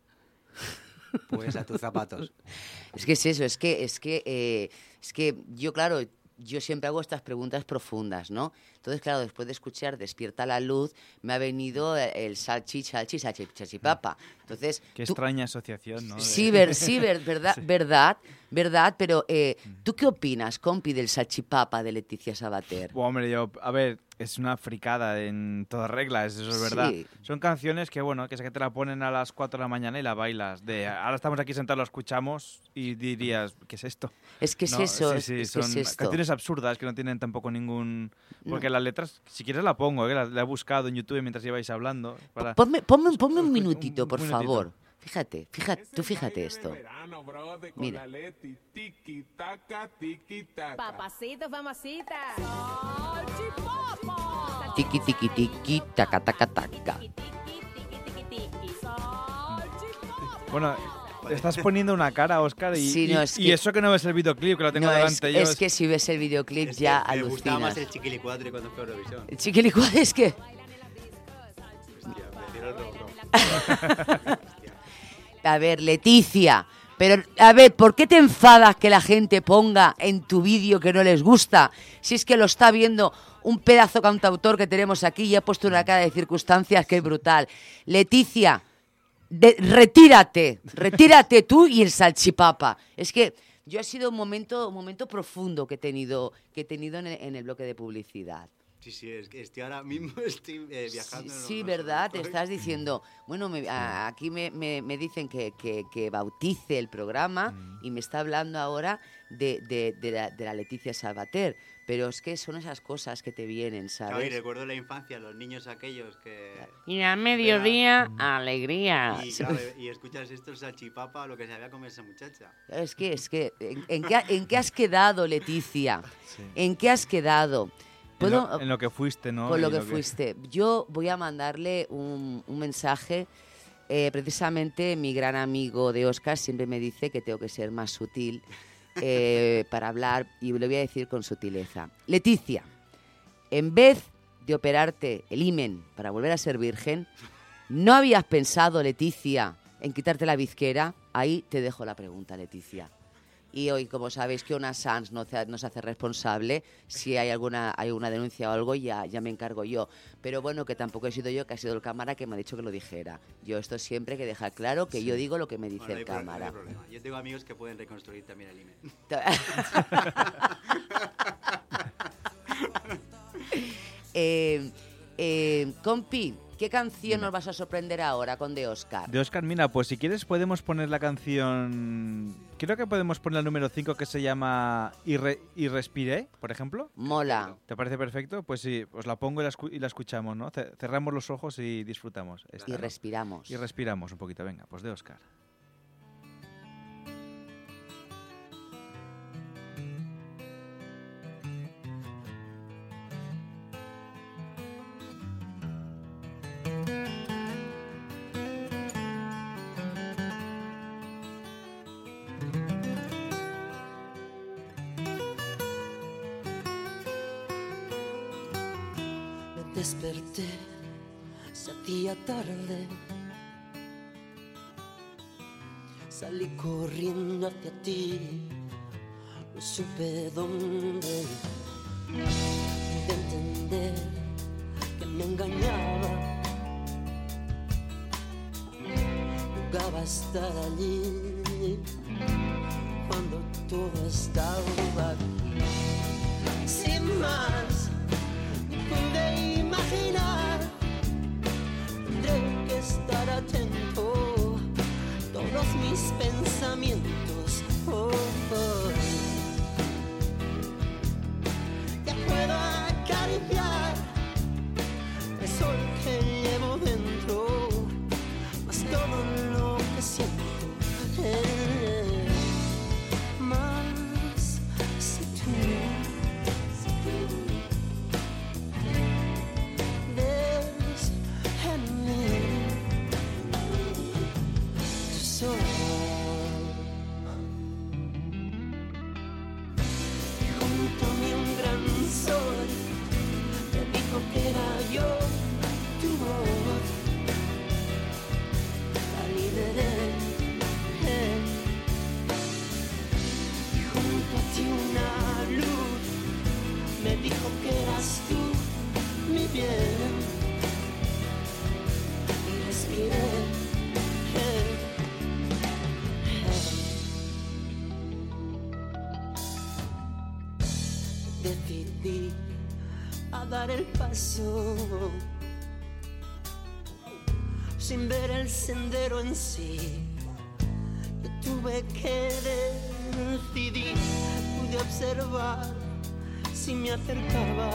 Pues a tus zapatos. [LAUGHS] Es que es eso, es que, es que, eh, es que yo, claro, yo siempre hago estas preguntas profundas, ¿no? Entonces, claro, después de escuchar Despierta la Luz, me ha venido el, salchi, salchi, salchi, salchipapa. Entonces, Qué tú- extraña asociación, ¿no? Sí, ver, sí, ver- [LAUGHS] verdad, Sí. verdad, verdad, pero eh, ¿tú qué opinas, compi, del salchipapa de Leticia Sabater? Buah, hombre, yo, a ver, es una fricada en todas reglas, eso es verdad. Sí. Son canciones que, bueno, que es que te la ponen a las 4 de la mañana y la bailas. De, ahora estamos aquí sentados, lo escuchamos y dirías, ¿qué es esto? Es que es No, eso, sí, sí, es que es son esto. canciones absurdas que no tienen tampoco ningún... Porque. Las letras, si quieres la pongo, ¿eh? la, la he buscado en YouTube mientras ibais hablando. para- Ponme, ponme, ponme un minutito, por minutito. favor. Fíjate, fíjate, tú fíjate esto. Mira. Papacito, mamacita. Tiki, tiki, tiki, taca, taca, taca. Bueno, te estás poniendo una cara, Oscar, y, Sí, no, y- es y que- eso que no ves el videoclip, que lo tengo No, es, delante yo. es que si ves el videoclip Es que ya me gustaba más alucinas. el chiquilicuatre cuando fue a Eurovisión. El chiquilicuatre es que... Hostia, el. [LAUGHS] A ver, Leticia, pero a ver, ¿por qué te enfadas que la gente ponga en tu vídeo que no les gusta? Si es que lo está viendo un pedazo cantautor que tenemos aquí y ha puesto una cara de circunstancias que es brutal. Leticia, de- retírate, retírate tú y el salchipapa. Es que yo ha sido un momento, un momento profundo que he tenido, que he tenido en el, en el bloque de publicidad. Sí, sí, es que estoy ahora mismo [LAUGHS] estoy eh, viajando. Sí, no- no ¿verdad? Te estás diciendo, bueno, me- a- aquí me, me- me dicen que, que- que bautice el programa y me está hablando ahora de, de- de la, de la Leticia Salvater. Pero es que son esas cosas que te vienen, Claro, y ¿sabes? recuerdo la infancia, los niños aquellos que... Y a mediodía, vean- alegría. Y, claro, y escuchas esto, el salchipapa, lo que se había comer esa muchacha. Es que, es que, ¿en, en qué, en qué has quedado, Leticia? ¿En qué has quedado? ¿Puedo- lo, en lo que fuiste, ¿no? Con lo Y que fuiste. Yo voy a mandarle un, un mensaje. eh, precisamente mi gran amigo de Oscar siempre me dice que tengo que ser más sutil eh, para hablar y lo voy a decir con sutileza. Leticia, en vez de operarte el imen para volver a ser virgen, ¿no habías pensado, Leticia, en quitarte la bizquera? Ahí te dejo la pregunta, Leticia. Y hoy, como sabéis que una SANS no, se- no se hace responsable, si hay alguna, hay una denuncia o algo, ya, ya me encargo yo. Pero bueno, que tampoco he sido yo, que ha sido el cámara que me ha dicho que lo dijera. Yo esto siempre hay que dejar claro que yo digo lo que me dice Bueno, no hay el pro- no hay cámara. problema. Yo tengo amigos que pueden reconstruir también el email. [LAUGHS] [LAUGHS] Eh, eh, compi, ¿qué canción nos vas a sorprender ahora con de Oscar? De Oscar, mira, pues si quieres podemos poner la canción... Creo que podemos poner el número 5 que se llama Y, re- y respiré, por ejemplo. Mola. ¿Te parece perfecto? Pues sí, os la pongo y la, escu- y la escuchamos, ¿no? Ce- Cerramos los ojos y disfrutamos. esta, Y ¿no? respiramos. Y respiramos un poquito, venga, pues de Oscar. Supe dónde. Sí. Yo tuve que decidir, pude observar si me acercaba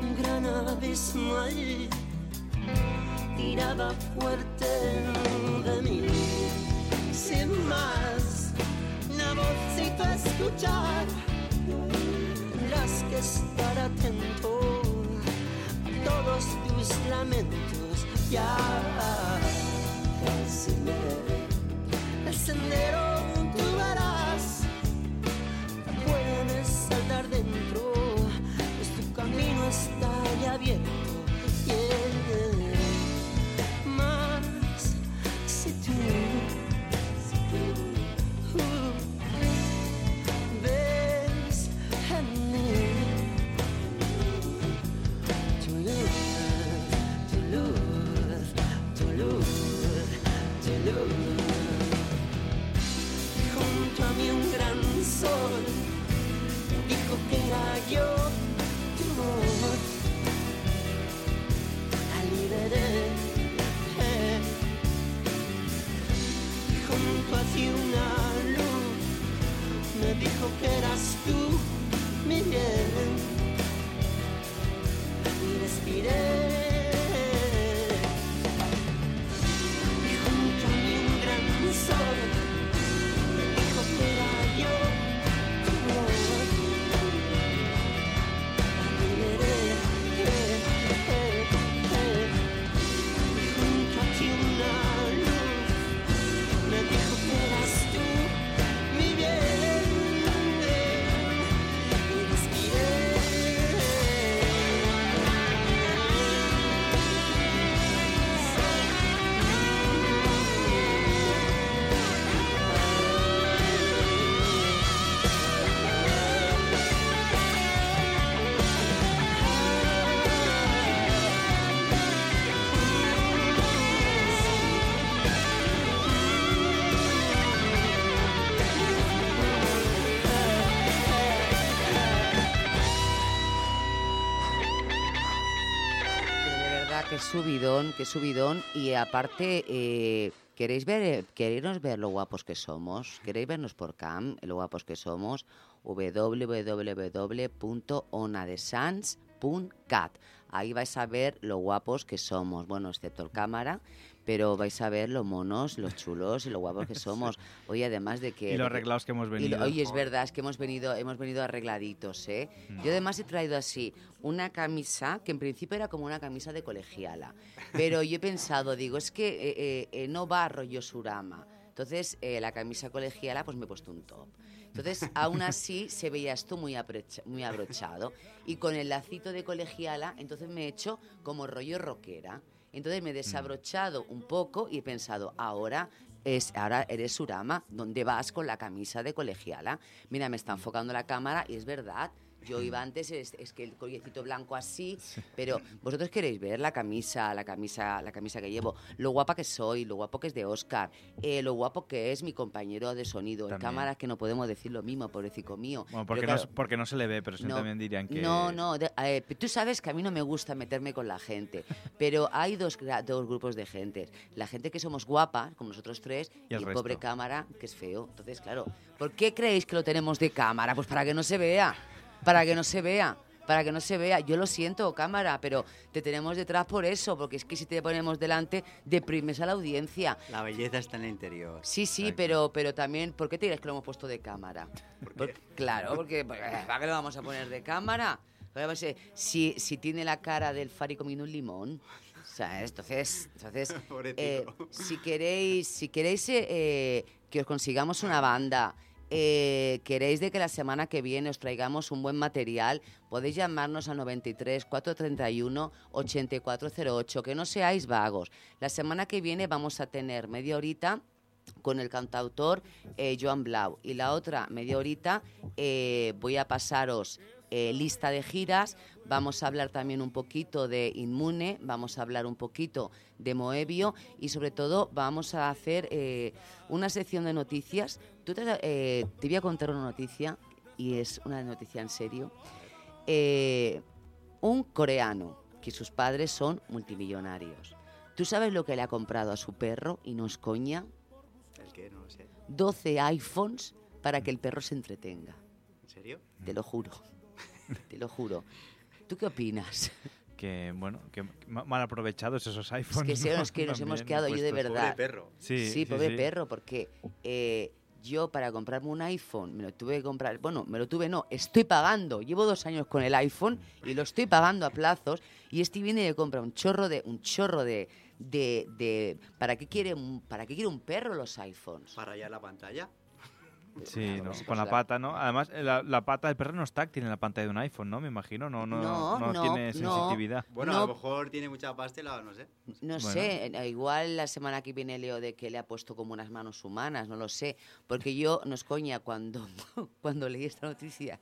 un gran abismo allí tiraba fuerte de mí sin más una vocito a escuchar tendrás que estar atento a todos tus lamentos ya Y subidón, que subidón. Y aparte, eh, ¿queréis ver, eh, queréis ver lo guapos que somos? ¿Queréis vernos por cam, lo guapos que somos? www.onadesans.cat. Ahí vais a ver lo guapos que somos. Bueno, excepto el cámara, pero vais a ver lo monos, los chulos y lo guapos que [LAUGHS] somos. Oye, además de que... Y lo arreglados que hemos lo- venido. oye, es verdad, es que hemos venido, hemos venido arregladitos, ¿eh? Mm. Yo además he traído así una camisa que en principio era como una camisa de colegiala, pero yo he pensado, digo, es que eh, eh, eh, no va rollo surama. Entonces, eh, la camisa colegiala, pues me he puesto un top. Entonces, aún así, [LAUGHS] se veía esto muy, muy abrochado. Y con el lacito de colegiala, entonces me he hecho como rollo rockera. Entonces me he desabrochado un poco y he pensado, ahora es, ahora eres Surama, ¿dónde vas con la camisa de colegiala? Mira, me está enfocando la cámara y es verdad. Yo iba antes, es, es que el collecito blanco así, pero vosotros queréis ver la camisa, la camisa, la camisa que llevo, lo guapa que soy, lo guapo que es de Oscar, eh, lo guapo que es mi compañero de sonido. En También. cámara que no podemos decir lo mismo, pobrecito mío. Bueno, Pero porque, claro, no, porque no se le ve, pero no, también dirían que... No, no, de- eh, tú sabes que a mí no me gusta meterme con la gente, [LAUGHS] pero hay dos, grupos de gente. La gente que somos guapas, como nosotros tres, Y y el el, pobre cámara, que es feo. Entonces, claro, ¿por qué creéis que lo tenemos de cámara? Pues para que no se vea, para que no se vea. Para que no se vea, yo lo siento, cámara, pero te tenemos detrás por eso, porque es que si te ponemos delante, deprimes a la audiencia. La belleza está en el interior. Sí, sí, pero, pero también, ¿por qué te dirás que lo hemos puesto de cámara? Por- claro, porque porque, ¿para qué lo vamos a poner de cámara? Pues, eh, Si, si tiene la cara del Fari comiendo un limón. ¿sabes? Entonces, entonces [LAUGHS] Pobrecito. eh, si queréis, si queréis eh, eh, que os consigamos una banda, eh, queréis de que la semana que viene os traigamos un buen material, podéis llamarnos al 93 431 8408, que no seáis vagos. La semana que viene vamos a tener media horita con el cantautor eh, Joan Blau y la otra media horita eh, voy a pasaros lista de giras, vamos a hablar también un poquito de Inmune, vamos a hablar un poquito de Moebio y sobre todo vamos a hacer eh, una sección de noticias. Tú te, eh, te voy a contar una noticia y es una noticia en serio. Eh, un coreano que sus padres son multimillonarios. ¿Tú sabes lo que le ha comprado a su perro y no es coña? ¿El qué? No lo sé. 12 iPhones para que el perro se entretenga. ¿En serio? Te lo juro. Te lo juro. ¿Tú qué opinas? Que, bueno, que ma- mal aprovechados esos iPhones. Es que, sí, ¿no? es que nos hemos quedado yo de verdad. Sí, Sí, sí, pobre sí. perro, porque eh, yo para comprarme un iPhone me lo tuve que comprar, bueno, me lo tuve no, estoy pagando, llevo dos años con el iPhone y lo estoy pagando a plazos y este viene y compra un chorro de, un chorro de, de, de- ¿para qué quiere un, para qué quiere un perro los iPhones? ¿Para rayar la pantalla? Sí, ¿no? con pues la pata, ¿no? Además, eh, la, la pata del perro no es táctil en la pantalla de un iPhone, ¿no? Me imagino, no, no, No, no, no, tiene no. sensitividad. Bueno, No. a lo mejor tiene mucha pastela, no sé. No Bueno. sé, eh, igual la semana que viene leo de que le ha puesto como unas manos humanas, no lo sé, porque yo, no es coña, cuando, [LAUGHS] cuando leí esta noticia,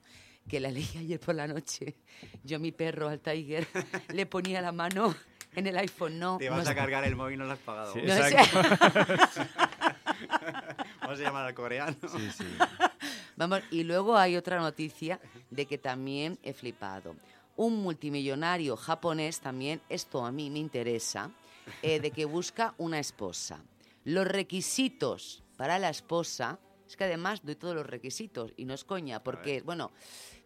que la leí ayer por la noche, yo a mi perro, al Tiger, [LAUGHS] le ponía la mano en el iPhone, no. Te no vas a sé. cargar el móvil y no lo has pagado. Sí, No sé. [LAUGHS] exacto. Vamos a llamar al coreano. Sí, sí. [LAUGHS] Vamos, y luego hay otra noticia de que también he flipado. Un multimillonario japonés también, esto a mí me interesa, eh, de que busca una esposa. Los requisitos para la esposa, es que además doy todos los requisitos y no es coña, porque, bueno,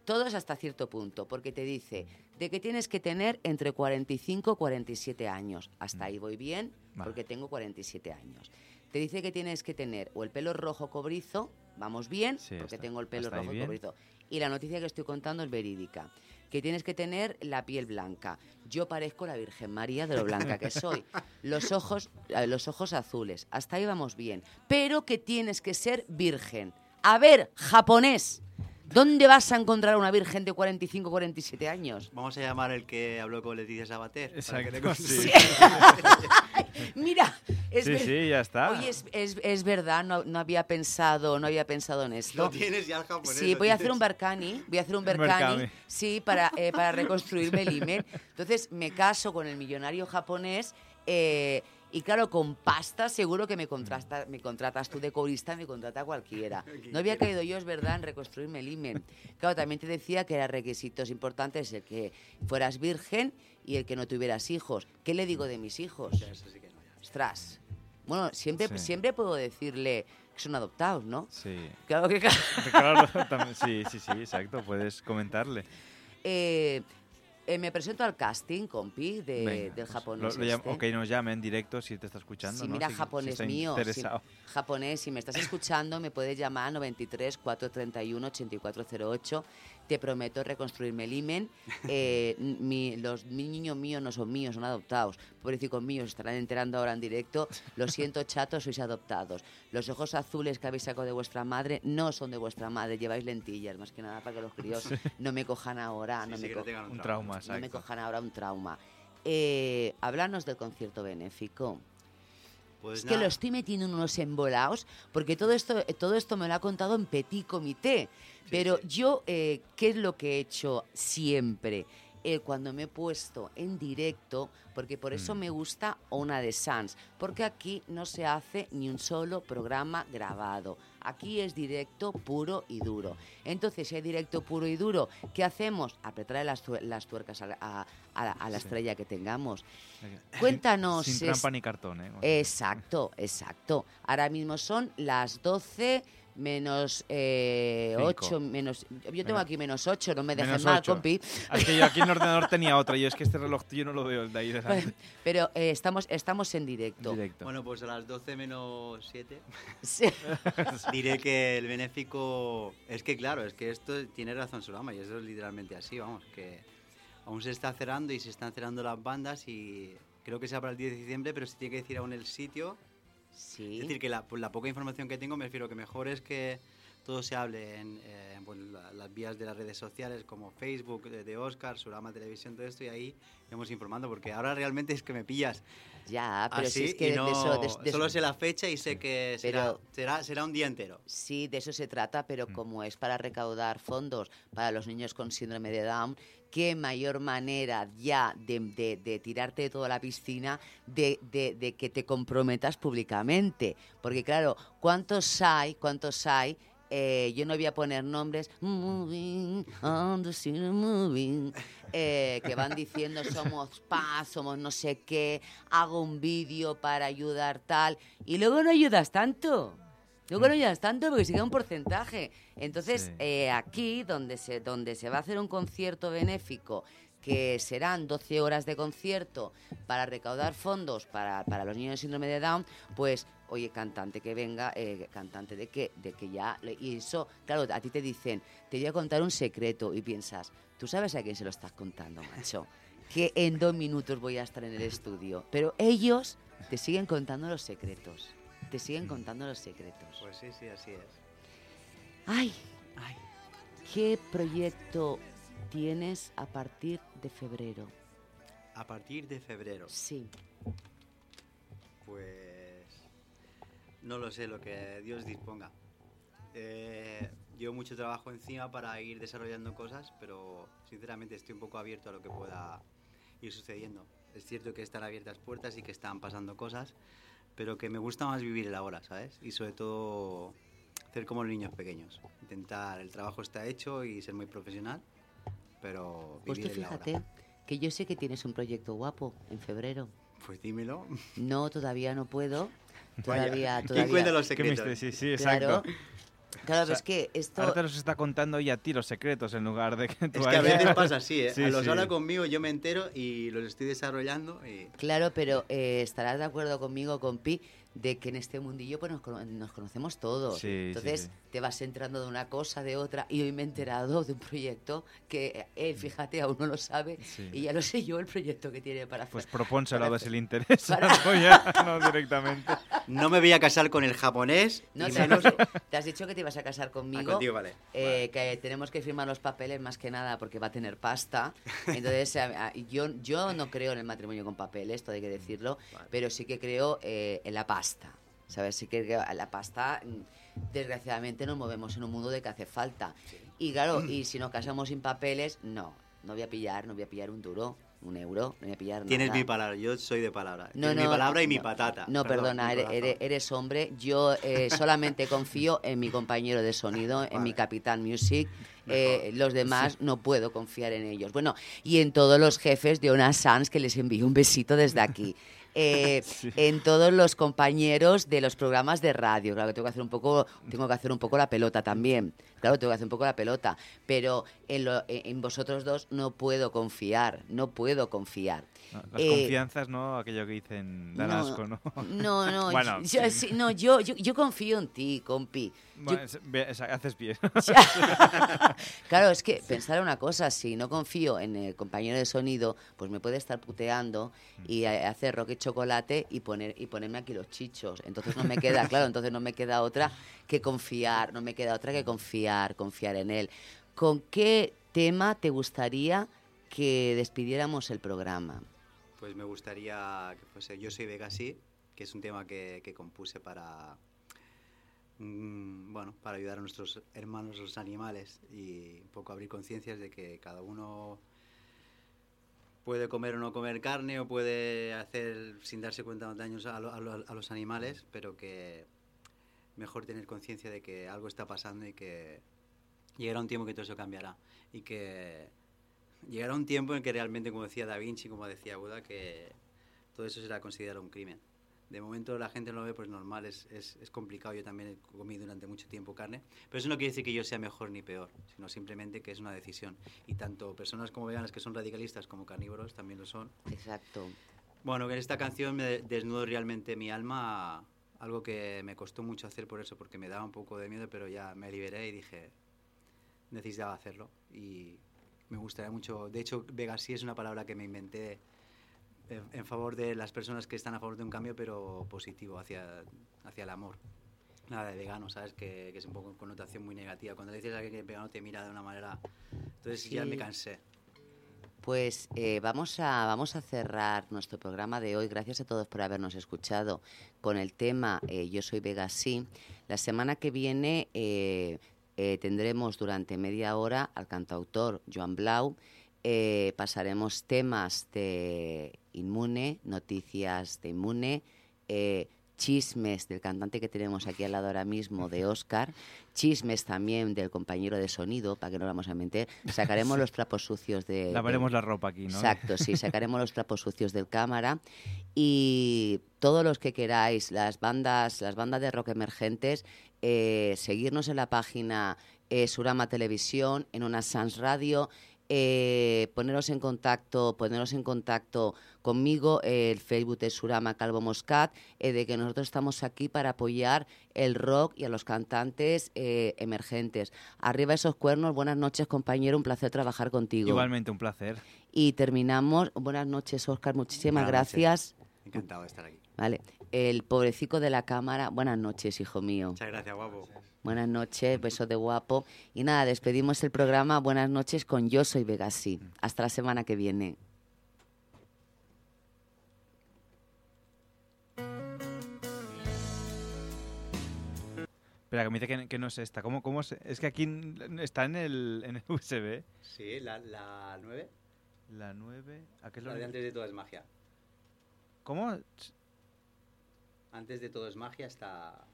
todos hasta cierto punto, porque te dice de que tienes que tener entre 45 y 47 años. Hasta ahí voy bien, porque tengo 47 años. Te dice que tienes que tener o el pelo rojo cobrizo, vamos bien, Sí, porque está- tengo el pelo rojo cobrizo. Y la noticia que estoy contando es verídica. Que tienes que tener la piel blanca. Yo parezco la Virgen María de lo blanca que soy. [LAUGHS] Los ojos, los ojos azules. Hasta ahí vamos bien. Pero que tienes que ser virgen. A ver, japonés. ¿Dónde vas a encontrar una virgen de 45 47 años? Vamos a llamar el que habló con Leticia Sabater. para que te Exacto, sí. [LAUGHS] [LAUGHS] Mira, es Sí, ver- sí, ya está. Oye, es, es- es verdad, no, no había pensado, no había pensado en esto. Lo tienes ya el japonés. Sí, voy a hacer un Berkani, voy a hacer un Berkani, sí, para, eh, para [LAUGHS] reconstruirme el email. Entonces me caso con el millonario japonés eh, y claro, con pasta seguro que me, contrasta, me contratas tú de corista, me contrata cualquiera. [LAUGHS] No había caído yo, es verdad, en reconstruirme el email. Claro, también te decía que eran requisitos importantes el que fueras virgen y el que no tuvieras hijos. ¿Qué le digo de mis hijos? Ostras. Bueno, siempre, Sí. siempre puedo decirle que son adoptados, ¿no? Sí. Claro que [LAUGHS] claro. Claro, también- sí, sí, sí, exacto. Puedes comentarle. Eh, eh, me presento al casting, compi, de, Venga, del pues, japonés. lo- lo este. o que nos llame en directo si te está escuchando. Mira, Si- si japonés está mío. si- japonés, si me estás escuchando, me puedes llamar 93 431 8408. Te prometo reconstruirme el imen. [LAUGHS] Eh, mi- los mi niños míos no son míos, son adoptados. Pobrecitos míos, estarán enterando ahora en directo. Lo siento, [LAUGHS] chatos, sois adoptados. Los ojos azules que habéis sacado de vuestra madre no son de vuestra madre, lleváis lentillas, más que nada para que los críos Sí. no me cojan ahora. no sí, me que no co- tengan un Un no me cojan ahora un trauma. Eh, háblanos del concierto benéfico. Pues es que lo estoy metiendo en unos embolados, porque todo esto, todo esto me lo ha contado en petit comité. Pero yo, eh, ¿qué es lo que he hecho siempre? Eh, cuando me he puesto en directo, porque por eso Mm. me gusta Ona de Sans, porque aquí no se hace ni un solo programa grabado. Aquí es directo puro y duro. Entonces, si hay directo puro y duro, ¿qué hacemos? Apretar las, las tuercas a la, a- a la- a la Sí. estrella que tengamos. Cuéntanos. Sin trampa ni cartón, ¿eh? Exacto, exacto. Ahora mismo son las 12 menos eh, Cinco. 8, menos... Yo tengo aquí menos 8, no me dejes Menos mal, ocho. compi. Es que yo aquí en el ordenador tenía otra. Yo es que este reloj yo no lo veo el de ahí de delante. Pero eh, estamos, estamos en directo. Bueno, pues a las 12 menos 7 [LAUGHS] Sí. [LAUGHS] diré que el benéfico... Es que claro, es que esto tiene razón Surama y eso es literalmente así, vamos, que aún se está cerrando y se están cerrando las bandas y creo que sea para el 10 de diciembre, pero se tiene que decir aún el sitio. Es decir, que la, por la poca información que tengo me refiero que mejor es que todo se hable en, eh, la- las vías de las redes sociales como Facebook de, de Oscar, Surama Televisión, todo esto y ahí vamos informando porque ahora realmente es que me pillas Ya, pero así si es que de no- eso- de- de solo eso- sé la fecha y sé que será, Pero- será, será un día entero. Sí, de eso se trata, pero como es para recaudar fondos para los niños con síndrome de Down, qué mayor manera ya de, de- de tirarte de toda la piscina de, de- de que te comprometas públicamente. Porque claro, ¿cuántos hay? ¿Cuántos hay? Eh, yo no voy a poner nombres moving on the city moving eh, que van diciendo somos paz, somos no sé qué, hago un vídeo para ayudar tal y luego no ayudas tanto. Luego no ayudas tanto porque queda un porcentaje. Entonces, Sí. eh, aquí, donde se, donde se va a hacer un concierto benéfico, que serán 12 horas de concierto para recaudar fondos para, para los niños de síndrome de Down, pues, oye, cantante que venga, eh, cantante de que, de que ya... Y eso, claro, a ti te dicen, te voy a contar un secreto y piensas, ¿tú sabes a quién se lo estás contando, macho? Que en dos minutos voy a estar en el estudio. Pero ellos te siguen contando los secretos. Te siguen contando los secretos. Pues sí, sí, así es. Ay, ¿qué proyecto tienes a partir de febrero? A partir de febrero. Sí. Pues no lo sé, lo que Dios disponga. Eh, llevo mucho trabajo encima para ir desarrollando cosas, pero sinceramente estoy un poco abierto a lo que pueda ir sucediendo. Es cierto que están abiertas puertas y que están pasando cosas, pero que me gusta más vivir el ahora, ¿sabes? Y sobre todo hacer como los niños pequeños. Intentar, el trabajo está hecho y ser muy profesional, pero Pues tú fíjate que yo sé que tienes un proyecto guapo en febrero. Pues dímelo. No, todavía no puedo. Vaya, Todavía, ¿quién todavía. cuenta los secretos? sí, sí, Claro. exacto. Claro, O sea, es que esto... Ahora te los está contando y a ti los secretos en lugar de que tú Es que a veces pasa así, ¿eh? [LAUGHS] Sí, a los sí. habla conmigo, yo me entero y los estoy desarrollando y... Claro, pero eh, estarás de acuerdo conmigo, compi, de que en este mundillo pues, nos, cono- nos conocemos todos. Sí, Entonces sí. te vas enterando de una cosa, de otra, y hoy me he enterado de un proyecto que él, fíjate, aún no lo sabe, Sí. y ya lo sé yo el proyecto que tiene para Pues hacer. propónselo a ver si le interesa. para- ¿no? Ya, no [LAUGHS] directamente. No me voy a casar con el japonés. No, te, has menos- dicho, te has dicho que te ibas a casar conmigo. Ah, contigo, vale. eh, Que tenemos que firmar los papeles más que nada porque va a tener pasta. Entonces, yo, yo no creo en el matrimonio con papeles, esto hay que decirlo, [LAUGHS] pero sí que creo eh, en la pasta. ¿Sabes? Sí que la pasta, desgraciadamente, nos movemos en un mundo de que hace falta. Y claro, y [CLEARS THROAT] si nos casamos sin papeles, no. No voy a pillar, no voy a pillar un duro, un euro, no voy a pillar Tienes nada. mi palabra, yo soy de palabra. No, Tienes no, mi palabra y mi no, patata. No, Perdón, perdona, mi eres, eres- hombre. Yo eh, solamente confío en mi compañero de sonido, en mi Capitán Music, Eh, los demás no puedo confiar en ellos. Bueno, y en todos los jefes de Ona Sans, que les envío un besito desde aquí. [LAUGHS] Eh, [LAUGHS] en todos los compañeros de los programas de radio. Claro que tengo que hacer un poco, tengo que hacer un poco la pelota también. Claro, tengo que hacer un poco la pelota. Pero en, lo- en vosotros dos no puedo confiar, no puedo confiar. Las Eh, confianzas, ¿no? Aquello que dicen, dan no, asco, ¿no? No, [LAUGHS] no, bueno, yo, sí. sí, no, yo, yo, yo confío en ti, compi. Bueno, es- haces bien. [LAUGHS] [LAUGHS] claro, es que pensar una cosa, si no confío en el compañero de sonido, pues me puede estar puteando y a- hacer rock y chocolate y poner y ponerme aquí los chichos. Entonces no me queda, claro, entonces no me queda otra que confiar, no me queda otra que confiar, confiar en él. ¿Con qué tema te gustaría que despidiéramos el programa? Pues me gustaría que fuese Yo soy Vegasí, que es un tema que, compuse para, mm, bueno, para ayudar a nuestros hermanos los animales y un poco abrir conciencias de que cada uno puede comer o no comer carne o puede hacer sin darse cuenta daños a, lo- a lo- a los animales, pero que mejor tener conciencia de que algo está pasando y que llegará un tiempo que todo eso cambiará. Y que llegará un tiempo en que realmente, como decía Da Vinci, como decía Buda, que todo eso será considerado un crimen. De momento la gente no lo ve, pues normal, es, es, es complicado. Yo también he comido durante mucho tiempo carne, pero eso no quiere decir que yo sea mejor ni peor, sino simplemente que es una decisión. Y tanto personas como veganas que son radicalistas como carnívoros también lo son. Exacto. Bueno, en esta canción me desnudo realmente mi alma, algo que me costó mucho hacer por eso, porque me daba un poco de miedo, pero ya me liberé y dije, necesitaba hacerlo. Y me gustaría mucho, de hecho, Vegasí es una palabra que me inventé en, en favor de las personas que están a favor de un cambio, pero positivo, hacia, hacia el amor. Nada de vegano, ¿sabes? Que, que es un poco con connotación muy negativa. Cuando le dices a alguien que es vegano te mira de una manera... Entonces ya Sí. me cansé. Pues eh, vamos, a, vamos a cerrar nuestro programa de hoy. Gracias a todos por habernos escuchado con el tema eh, Yo soy Vegasí. La semana que viene eh, eh, tendremos durante media hora al cantautor Joan Blau. Eh, pasaremos temas de Inmune, noticias de Inmune, eh, chismes del cantante que tenemos aquí al lado ahora mismo, de [LAUGHS] Oscar, chismes también del compañero de sonido, para que no lo vamos a mentir. Sacaremos [LAUGHS] Sí. los trapos sucios de... Lavaremos de- la ropa aquí, ¿no? Exacto, sí, [LAUGHS] sacaremos los trapos sucios del cámara y todos los que queráis, las bandas, las bandas de rock emergentes, eh, seguirnos en la página eh, Surama Televisión, en una Sans Radio, eh, poneros en contacto, poneros en contacto conmigo, eh, el Facebook de Surama Calvo Moscat, eh, de que nosotros estamos aquí para apoyar el rock y a los cantantes eh, emergentes. Arriba esos cuernos, buenas noches compañero, un placer trabajar contigo. Igualmente, un placer. Y terminamos. Buenas noches, Oscar. Muchísimas Buenas noches. gracias. Encantado de estar aquí. Vale. El pobrecico de la cámara. Buenas noches, hijo mío. Muchas gracias, guapo. Buenas noches, beso de guapo. Y nada, despedimos el programa. Buenas noches con Yo Soy Vegasí. Hasta la semana que viene. Espera, que me dice que, que no es esta. ¿Cómo, cómo se- es que aquí está en el, en el [LAUGHS] USB. Sí, la, la 9. La 9. ¿A qué es lo La de antes de todo es magia. ¿Cómo? Antes de todo es magia está...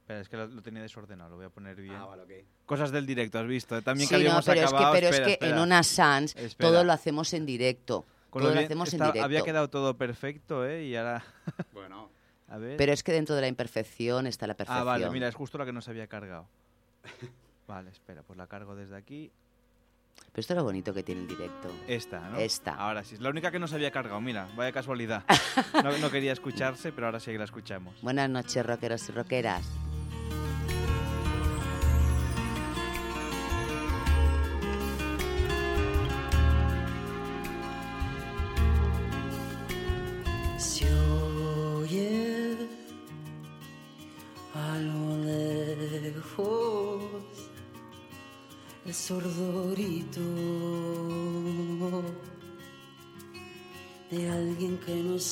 Espera, es que lo, lo tenía desordenado, lo voy a poner bien. Ah, vale, ok. Cosas del directo, has visto. También Sí, que no, habíamos pero es que, acabado. pero espera, es que en espera. una Sans Espera. todo lo hacemos en directo. Con todo lo lo bien- hacemos en está- directo. Había quedado todo perfecto, ¿eh? Y ahora... [LAUGHS] Bueno. A ver. Pero es que dentro de la imperfección está la perfección. Ah, vale, mira, es justo la que no se había cargado. [LAUGHS] Vale, espera, pues la cargo desde aquí. Pero esto es lo bonito que tiene el directo. Esta, ¿no? Esta. Ahora sí, es la única que no se había cargado, mira, vaya casualidad. [LAUGHS] No, no quería escucharse, pero ahora sí que la escuchamos. Buenas noches, rockeros y rockeras.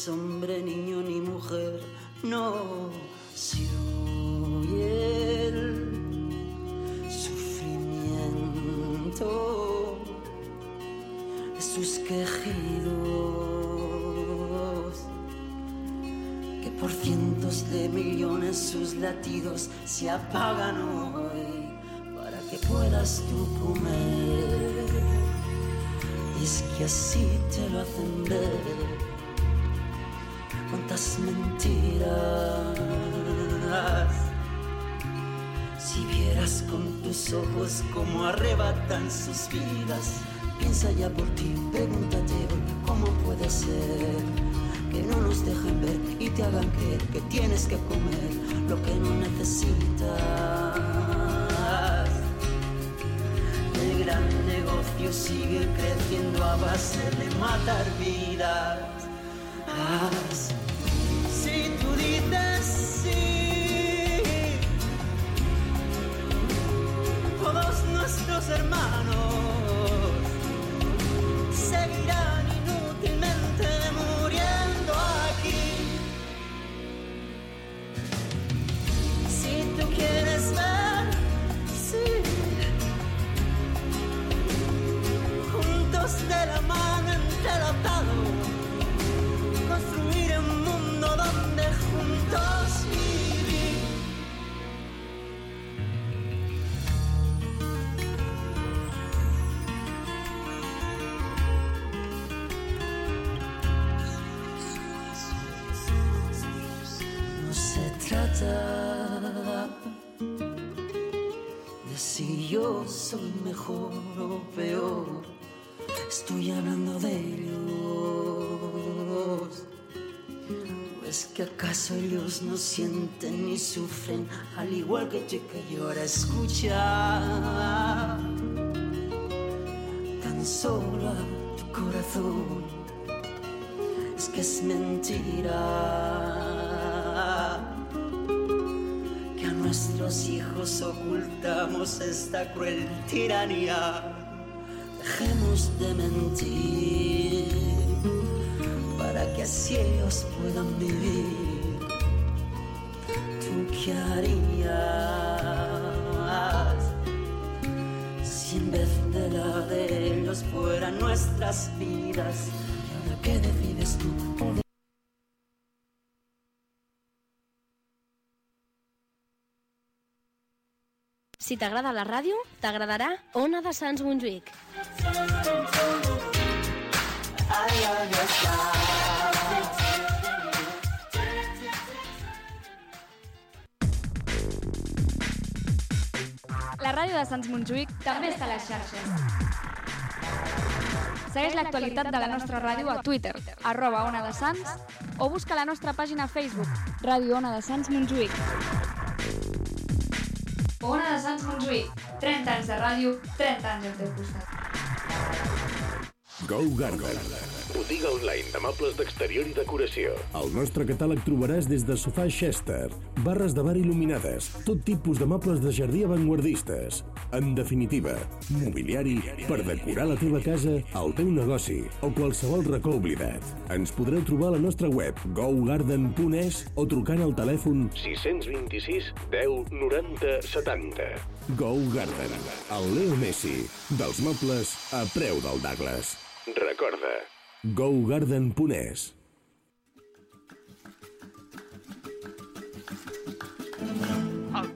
Hombre, niño ni mujer, no se oye el sufrimiento de sus quejidos que por cientos de millones sus latidos se apagan hoy para que puedas tú comer. Y es que así te lo hacen ver. Mentiras. Si vieras con tus ojos cómo arrebatan sus vidas, piensa ya por ti, pregúntate cómo puede ser que no nos dejen ver y te hagan creer que tienes que comer lo que no necesitas. El gran negocio sigue creciendo a base de matar vidas. Hermanos que acaso ellos no sienten ni sufren al igual que yo que ahora escucha? Tan solo a tu corazón es que es mentira que a nuestros hijos ocultamos esta cruel tiranía. Dejemos de mentir para que así ellos puedan vivir. ¿Tú qué harías si en vez de la de ellos fueran nuestras vidas? ¿Y ahora qué decides tú? ¿O de- Si t'agrada la ràdio, t'agradarà Ona de Sants Montjuïc. La ràdio de Sants Montjuïc també està a les xarxes. Segueix l'actualitat de la nostra ràdio a Twitter, arroba Ona de Sants, o busca la nostra pàgina a Facebook, Ràdio Ona de Sants Montjuïc. Ona de Sants Montjuïc, 30 anys de ràdio, 30 anys al teu costat. Go Garden. Botiga online de mobles d'exterior i decoració. Al nostre catàleg trobaràs des de sofà Chester, barres de bar il·luminades, tot tipus de mobles de jardí avantguardistes. En definitiva, mobiliari per decorar la teva casa, el teu negoci o qualsevol racó oblidat. Ens podreu trobar a la nostra web gogarden.es o trucant al telèfon 626 10 90 70. Go Garden, el Leo Messi, dels mobles a preu del Douglas. Recorda, gogarden.es Al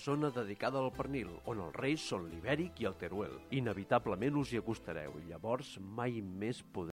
zona dedicada al pernil, on els reis són l'ibèric i el teruel. Inevitablement us hi acostareu i llavors mai més podreu